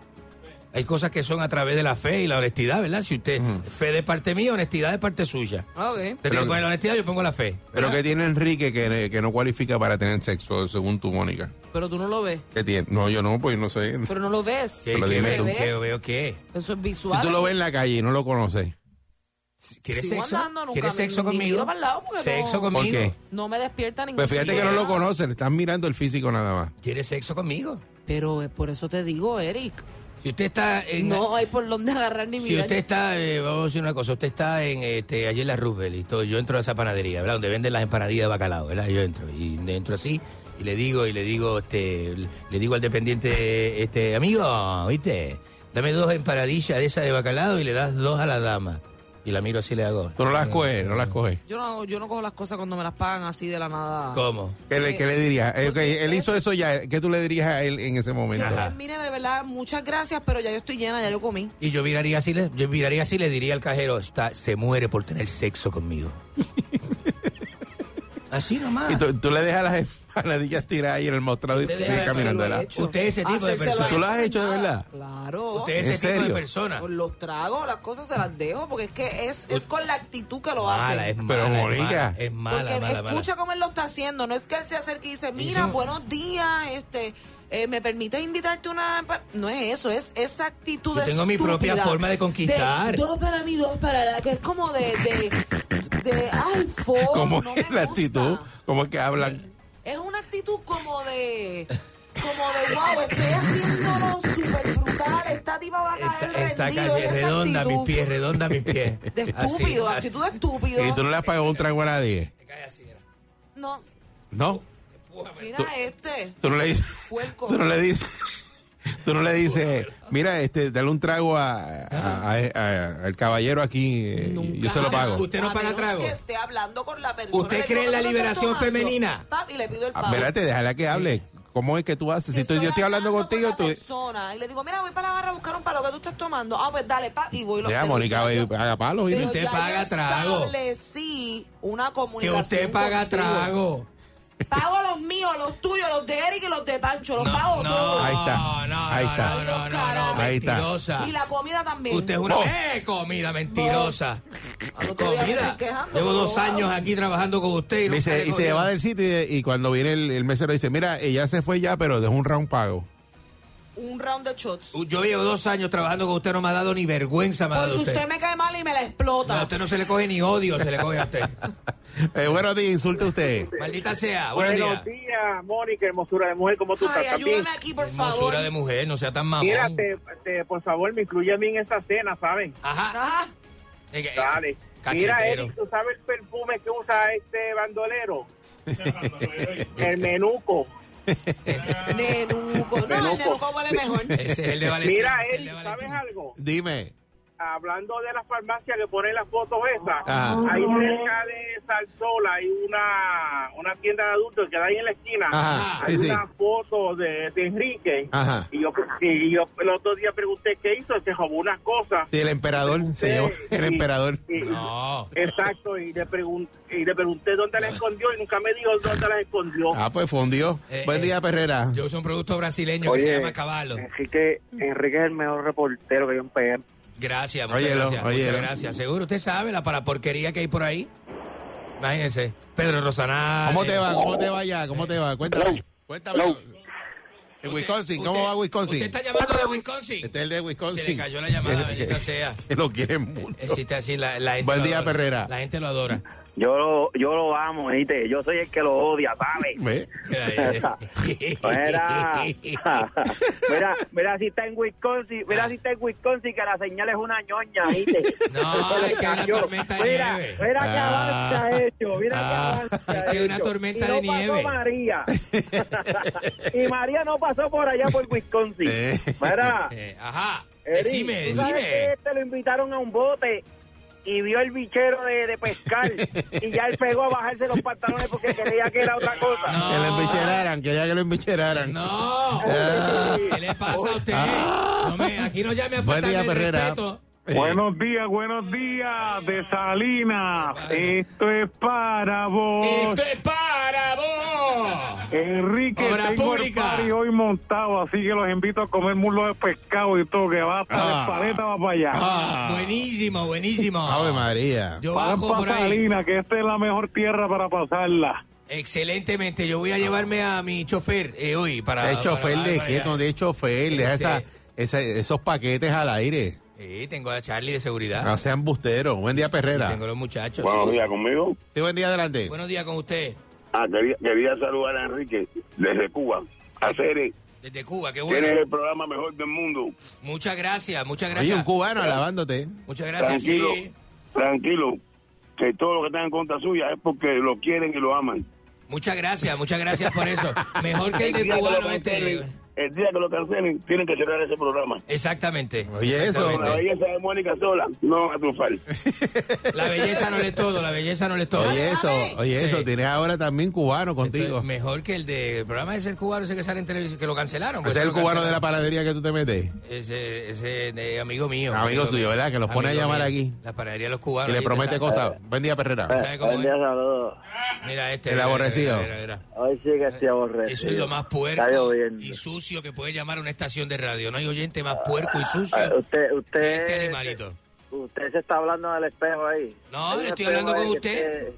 Hay cosas que son a través de la fe y la honestidad, ¿verdad? Si usted, fe de parte mía, honestidad de parte suya. Ok. Usted tiene Pero- que poner la honestidad, yo pongo la fe. Pero ¿verdad? que tiene Enrique que, que no cualifica para tener sexo, según tú, Mónica. Pero tú no lo ves. ¿Qué tiene? No, yo no, pues no sé. Pero no lo ves. ¿Qué, Pero qué dime ve- tú. qué veo qué? Eso es Si visual. tú lo ves en la calle y no lo conoces, ¿Quieres Sigo sexo? andando, nunca ¿Quieres sexo ni conmigo? miro para el lado porque ¿Sexo no- ¿por conmigo? qué? No me despierta ningún Pues fíjate que no lo conoces, le están mirando el físico nada más. ¿Quieres sexo conmigo? Pero por eso te digo, Eric. Si usted está en... No hay por dónde agarrar ni Si mirar. usted está, eh, vamos a decir una cosa, usted está en este, allí en la Roosevelt y todo, yo entro a esa panadería, ¿verdad? Donde venden las empanadillas de bacalao, ¿verdad? Yo entro y entro así y le digo, y le digo, este, le digo al dependiente, este, amigo, ¿viste? Dame dos empanadillas de esas de bacalao y le das dos a la dama. Y la miro así le hago. Tú no las coges, no las coges. Yo no, yo no cojo las cosas cuando me las pagan así de la nada. ¿Cómo? ¿Qué le, qué le dirías? Eh, ok, él hizo eso ya. ¿Qué tú le dirías a él en ese momento? Yo, mire, de verdad, muchas gracias, pero ya yo estoy llena, ya yo comí. Y yo miraría así, le, yo miraría así y le diría al cajero, está, se muere por tener sexo conmigo. Así nomás. Y tú, tú le dejas las empanadillas tiradas ahí en el mostrador y sigue caminando. Usted es ese tipo de persona. a ¿Tú lo has hecho de verdad? Claro. Usted es ¿En ese tipo de serio? persona. Con los tragos, las cosas se las dejo porque es que es, es con la actitud que lo Mala, es hacen. Pero, mala, es Mónica. mala, Es mala, Porque mala, mala. escucha cómo él lo está haciendo. No es que él se acerque y dice, mira, buenos días, este, eh, ¿me permites invitarte una...? pa-?" No es eso, es esa actitud Yo tengo mi propia forma de conquistar. dos para mí, dos para la... Que es como de... de, de ay, fo, ¿Cómo no es me la gusta. actitud? ¿Cómo es que hablan? Es una actitud como de... Como de, wow, estoy haciéndolo súper brutal. Esta tipa va a caer Esta rendido. calle redonda mis actitud pies, redonda mis pies. De estúpido, Así, actitud de estúpido. Y tú no le has pagado un trago a nadie. No, ¿No? mira este. Tú no le dices. Tú no le dices. Tú no le dices, mira, este, dale un trago a, a- a- a- al caballero aquí, eh, yo se lo pago. ¿Usted no paga trago? que esté hablando con la persona. ¿Usted cree en la "¿Qué tú estás liberación tomando?" femenina? Pap, y le pido el Ah, pago. Espérate, déjala que hable. ¿Cómo es que tú haces? Si tú, yo estoy hablando contigo, con tú... persona y le digo, mira, voy para la barra a buscar un palo que tú estás tomando. Ah, pues dale, pa, y voy lo Deja, pero Mónica, ya ve, haga palo. pero mira. ya yo establecí una Que usted paga contigo. trago. Pago los míos, los tuyos, los de Eric y los de Pancho. Los pago no. todos. Ahí está. No, Ahí está. no, no, no, no, Ahí está. mentirosa. Y la comida también. Usted es una Oh. ¡Eh, comida mentirosa. Al otro día me Comida. estoy quejando, Llevo pero dos años aquí trabajando con usted y, Dice, y se va del sitio y, y cuando viene el, el mesero dice, mira, ella se fue ya, pero dejó un round pago. Un round de shots. Yo llevo dos años trabajando con usted, no me ha dado ni vergüenza, me ha dado Porque usted. usted me cae mal y me la No, explota. a usted no se le coge ni odio, se le coge a usted. Eh, buenos días, insulte usted. Maldita sea, buenos días. días, Mónica, hermosura de mujer, ¿cómo tú Ay, estás? ¿También? ayúdame aquí, por favor. Hermosura de mujer, no sea tan mamón. Mira, te, te- por favor, me incluye a mí en esa cena, ¿saben? Ajá. Ah, Eh, eh, Dale. Mira, Cachetero. Eric, ¿tú sabes el perfume que usa este bandolero? el menuco. Nenuco. No, el nenuco huele mejor. Ese es el de Valentín. Mira, ese es el Eric, de ¿sabes algo? Dime. Hablando de la farmacia que ponen las fotos esas, Ajá. ahí cerca de Salsol hay una, una tienda de adultos que da ahí en la esquina. Ajá, hay sí, sí. una foto de, de Enrique. Ajá. Y yo, y yo el otro día pregunté qué hizo, se robó unas cosas. Sí, el emperador se llevó el Y- emperador. y- No. Exacto, y le, pregun- y le pregunté dónde la escondió y nunca me dijo dónde la escondió. Ah, pues fundió. Eh, Buen eh, día, Perrera. Yo uso un producto brasileño que se llama Caballo. Enrique, Enrique es el mejor reportero que hay en PR. Gracias, muchas Óyelo, gracias. óyelo. Muchas gracias. Seguro, usted sabe la para porquería que hay por ahí. Imagínese. Pedro Rosanal. ¿Cómo te va? ¿Cómo te va ya? ¿Cómo te va? Cuéntame. Cuéntame. En Wisconsin, ¿cómo Usted- va Wisconsin? Usted está llamando de Wisconsin. Este es el de Wisconsin. Se le cayó la llamada, bendita sea. Que lo quieren mucho. Existe así, la, la gente Buen día. Perrera. La gente lo adora. Yo lo, yo lo amo, ¿viste? Yo soy el que lo odia, ¿sabes? Mira, mira, mira si está en Wisconsin, mira si está en Wisconsin que la señal es una ñoña, ¿viste? No, es que una tormenta de mira, nieve. Mira que Ah. avance ha hecho, mira Ah. que avance ha Es que hay una tormenta y no de pasó nieve. María. y María no pasó por allá por Wisconsin. Eh. Mira, Eh, ajá. Eric, Decime, ¿tú sabes decime. que este lo invitaron a un bote y vio el bichero de, de pescar y ya él pegó a bajarse los pantalones porque creía que era otra cosa. Que lo embicheraran, quería que lo embicheraran. No. Ah. ¿Qué le pasa a usted? No me- aquí no llame a el Perrera. respeto. Eh, Buenos días, buenos días de Salinas. Esto es para vos. Esto es para vos. Enrique, Obra tengo pública. el party hoy montado, así que los invito a comer muslo de pescado y todo, que va hasta Ah. de paleta va para allá. Ah. Buenísimo, buenísimo. Ave María. Yo Van bajo por para ahí. Salinas, que esta es la mejor tierra para pasarla. Excelentemente. Yo voy a llevarme a mi chofer eh, hoy para. ¿De chofer para- de para qué? No, de chofer. Deja esa- esa- esos paquetes al aire. Sí, tengo a Charlie de seguridad. No sean busteros. Buen día, Perrera. Tengo los muchachos. Buenos sí. días conmigo. Sí, buen día, adelante. Buenos días con usted. Ah, quería, quería saludar a Enrique desde Cuba. Hacer Desde Cuba, qué tienes bueno. el programa mejor del mundo. Muchas gracias, muchas gracias. un cubano alabándote. Muchas gracias, Tranquilo, sí. tranquilo. Que todo lo que están en contra suya es porque lo quieren y lo aman. Muchas gracias, muchas gracias por eso. Mejor que el de cubano este. El día que lo cancelen, tienen que cerrar ese programa. Exactamente. Oye, eso. Con la belleza de Mónica sola, no va a triunfar. La belleza no es todo, la belleza no es todo. Oye, eso, oye, eso. Sí. Tienes ahora también cubano contigo. Es mejor que el de el programa de ser cubano ese que sale en televisión, que lo cancelaron. pues Ese es el cubano de la panadería que tú te metes. Ese, ese de amigo mío. Amigo suyo, mío. ¿verdad? Que los pone a llamar mío. aquí. La panadería de los cubanos. Y le promete cosas. Buen día, Perrera. ¿Sabe cómo es? saludos. Mira este. El aborrecido. Hoy sí que estoy aborrecido. Eso es lo más Está puerco lloviendo. y sucio que puede llamar a una estación de radio. No hay oyente más puerco y sucio Ah, usted, que usted, este animalito. usted se está hablando del espejo ahí. No, un estoy hablando con usted.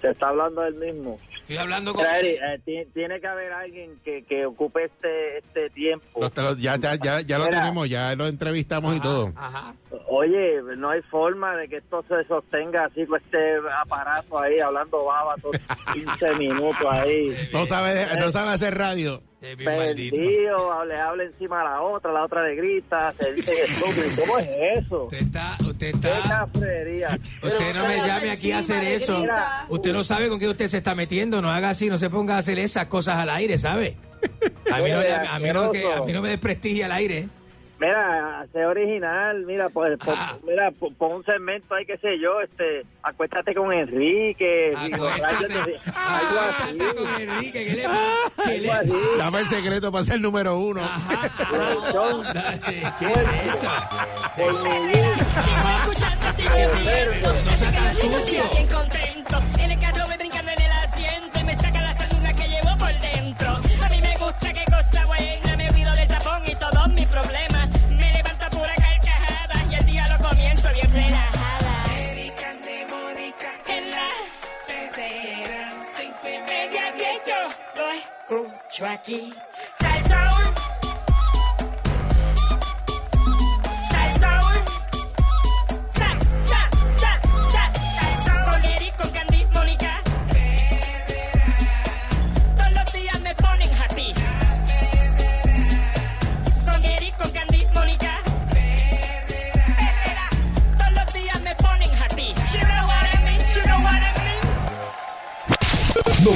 Se está hablando del mismo. Estoy hablando con. Eh, ti- tiene que haber alguien que, que ocupe este este tiempo. Lo- ya, ya, ya, ya lo Mira. tenemos, ya lo entrevistamos y todo. Ajá. Oye, no hay forma de que esto se sostenga así con este aparato ahí, hablando baba todos 15 minutos ahí. No sabe, no sabe hacer radio. Perdido, hable, hable encima a la otra, la otra le grita, se dice estúpido. ¿Cómo es eso? Usted está, usted Qué está. cafrería. Usted no me llame aquí a hacer eso. Usted no sabe con qué usted se está metiendo. No haga así, no se ponga a hacer esas cosas al aire, ¿sabe? A mí no, a mí no, que- a mí no me desprestigia al aire. Mira, sé original, mira, pues, pon- Ah. mira, pon pon un segmento ahí, qué sé yo, este, acuéstate con Enrique, digo, Acuéstate. de- algo así. con Enrique, ¿qué le? ¿Qué le. Dame el secreto para ser número uno. ¿Qué es eso? Sigo escuchando, sigo riendo. No sea tan sucio. bien contento. En el carro voy brincando en el asiento y me saca la saliva que llevo por dentro. A mí me gusta qué cosa buena. Relajada. Erika de Mónica en la perrera. Y media que yo lo escucho aquí. Salsoul.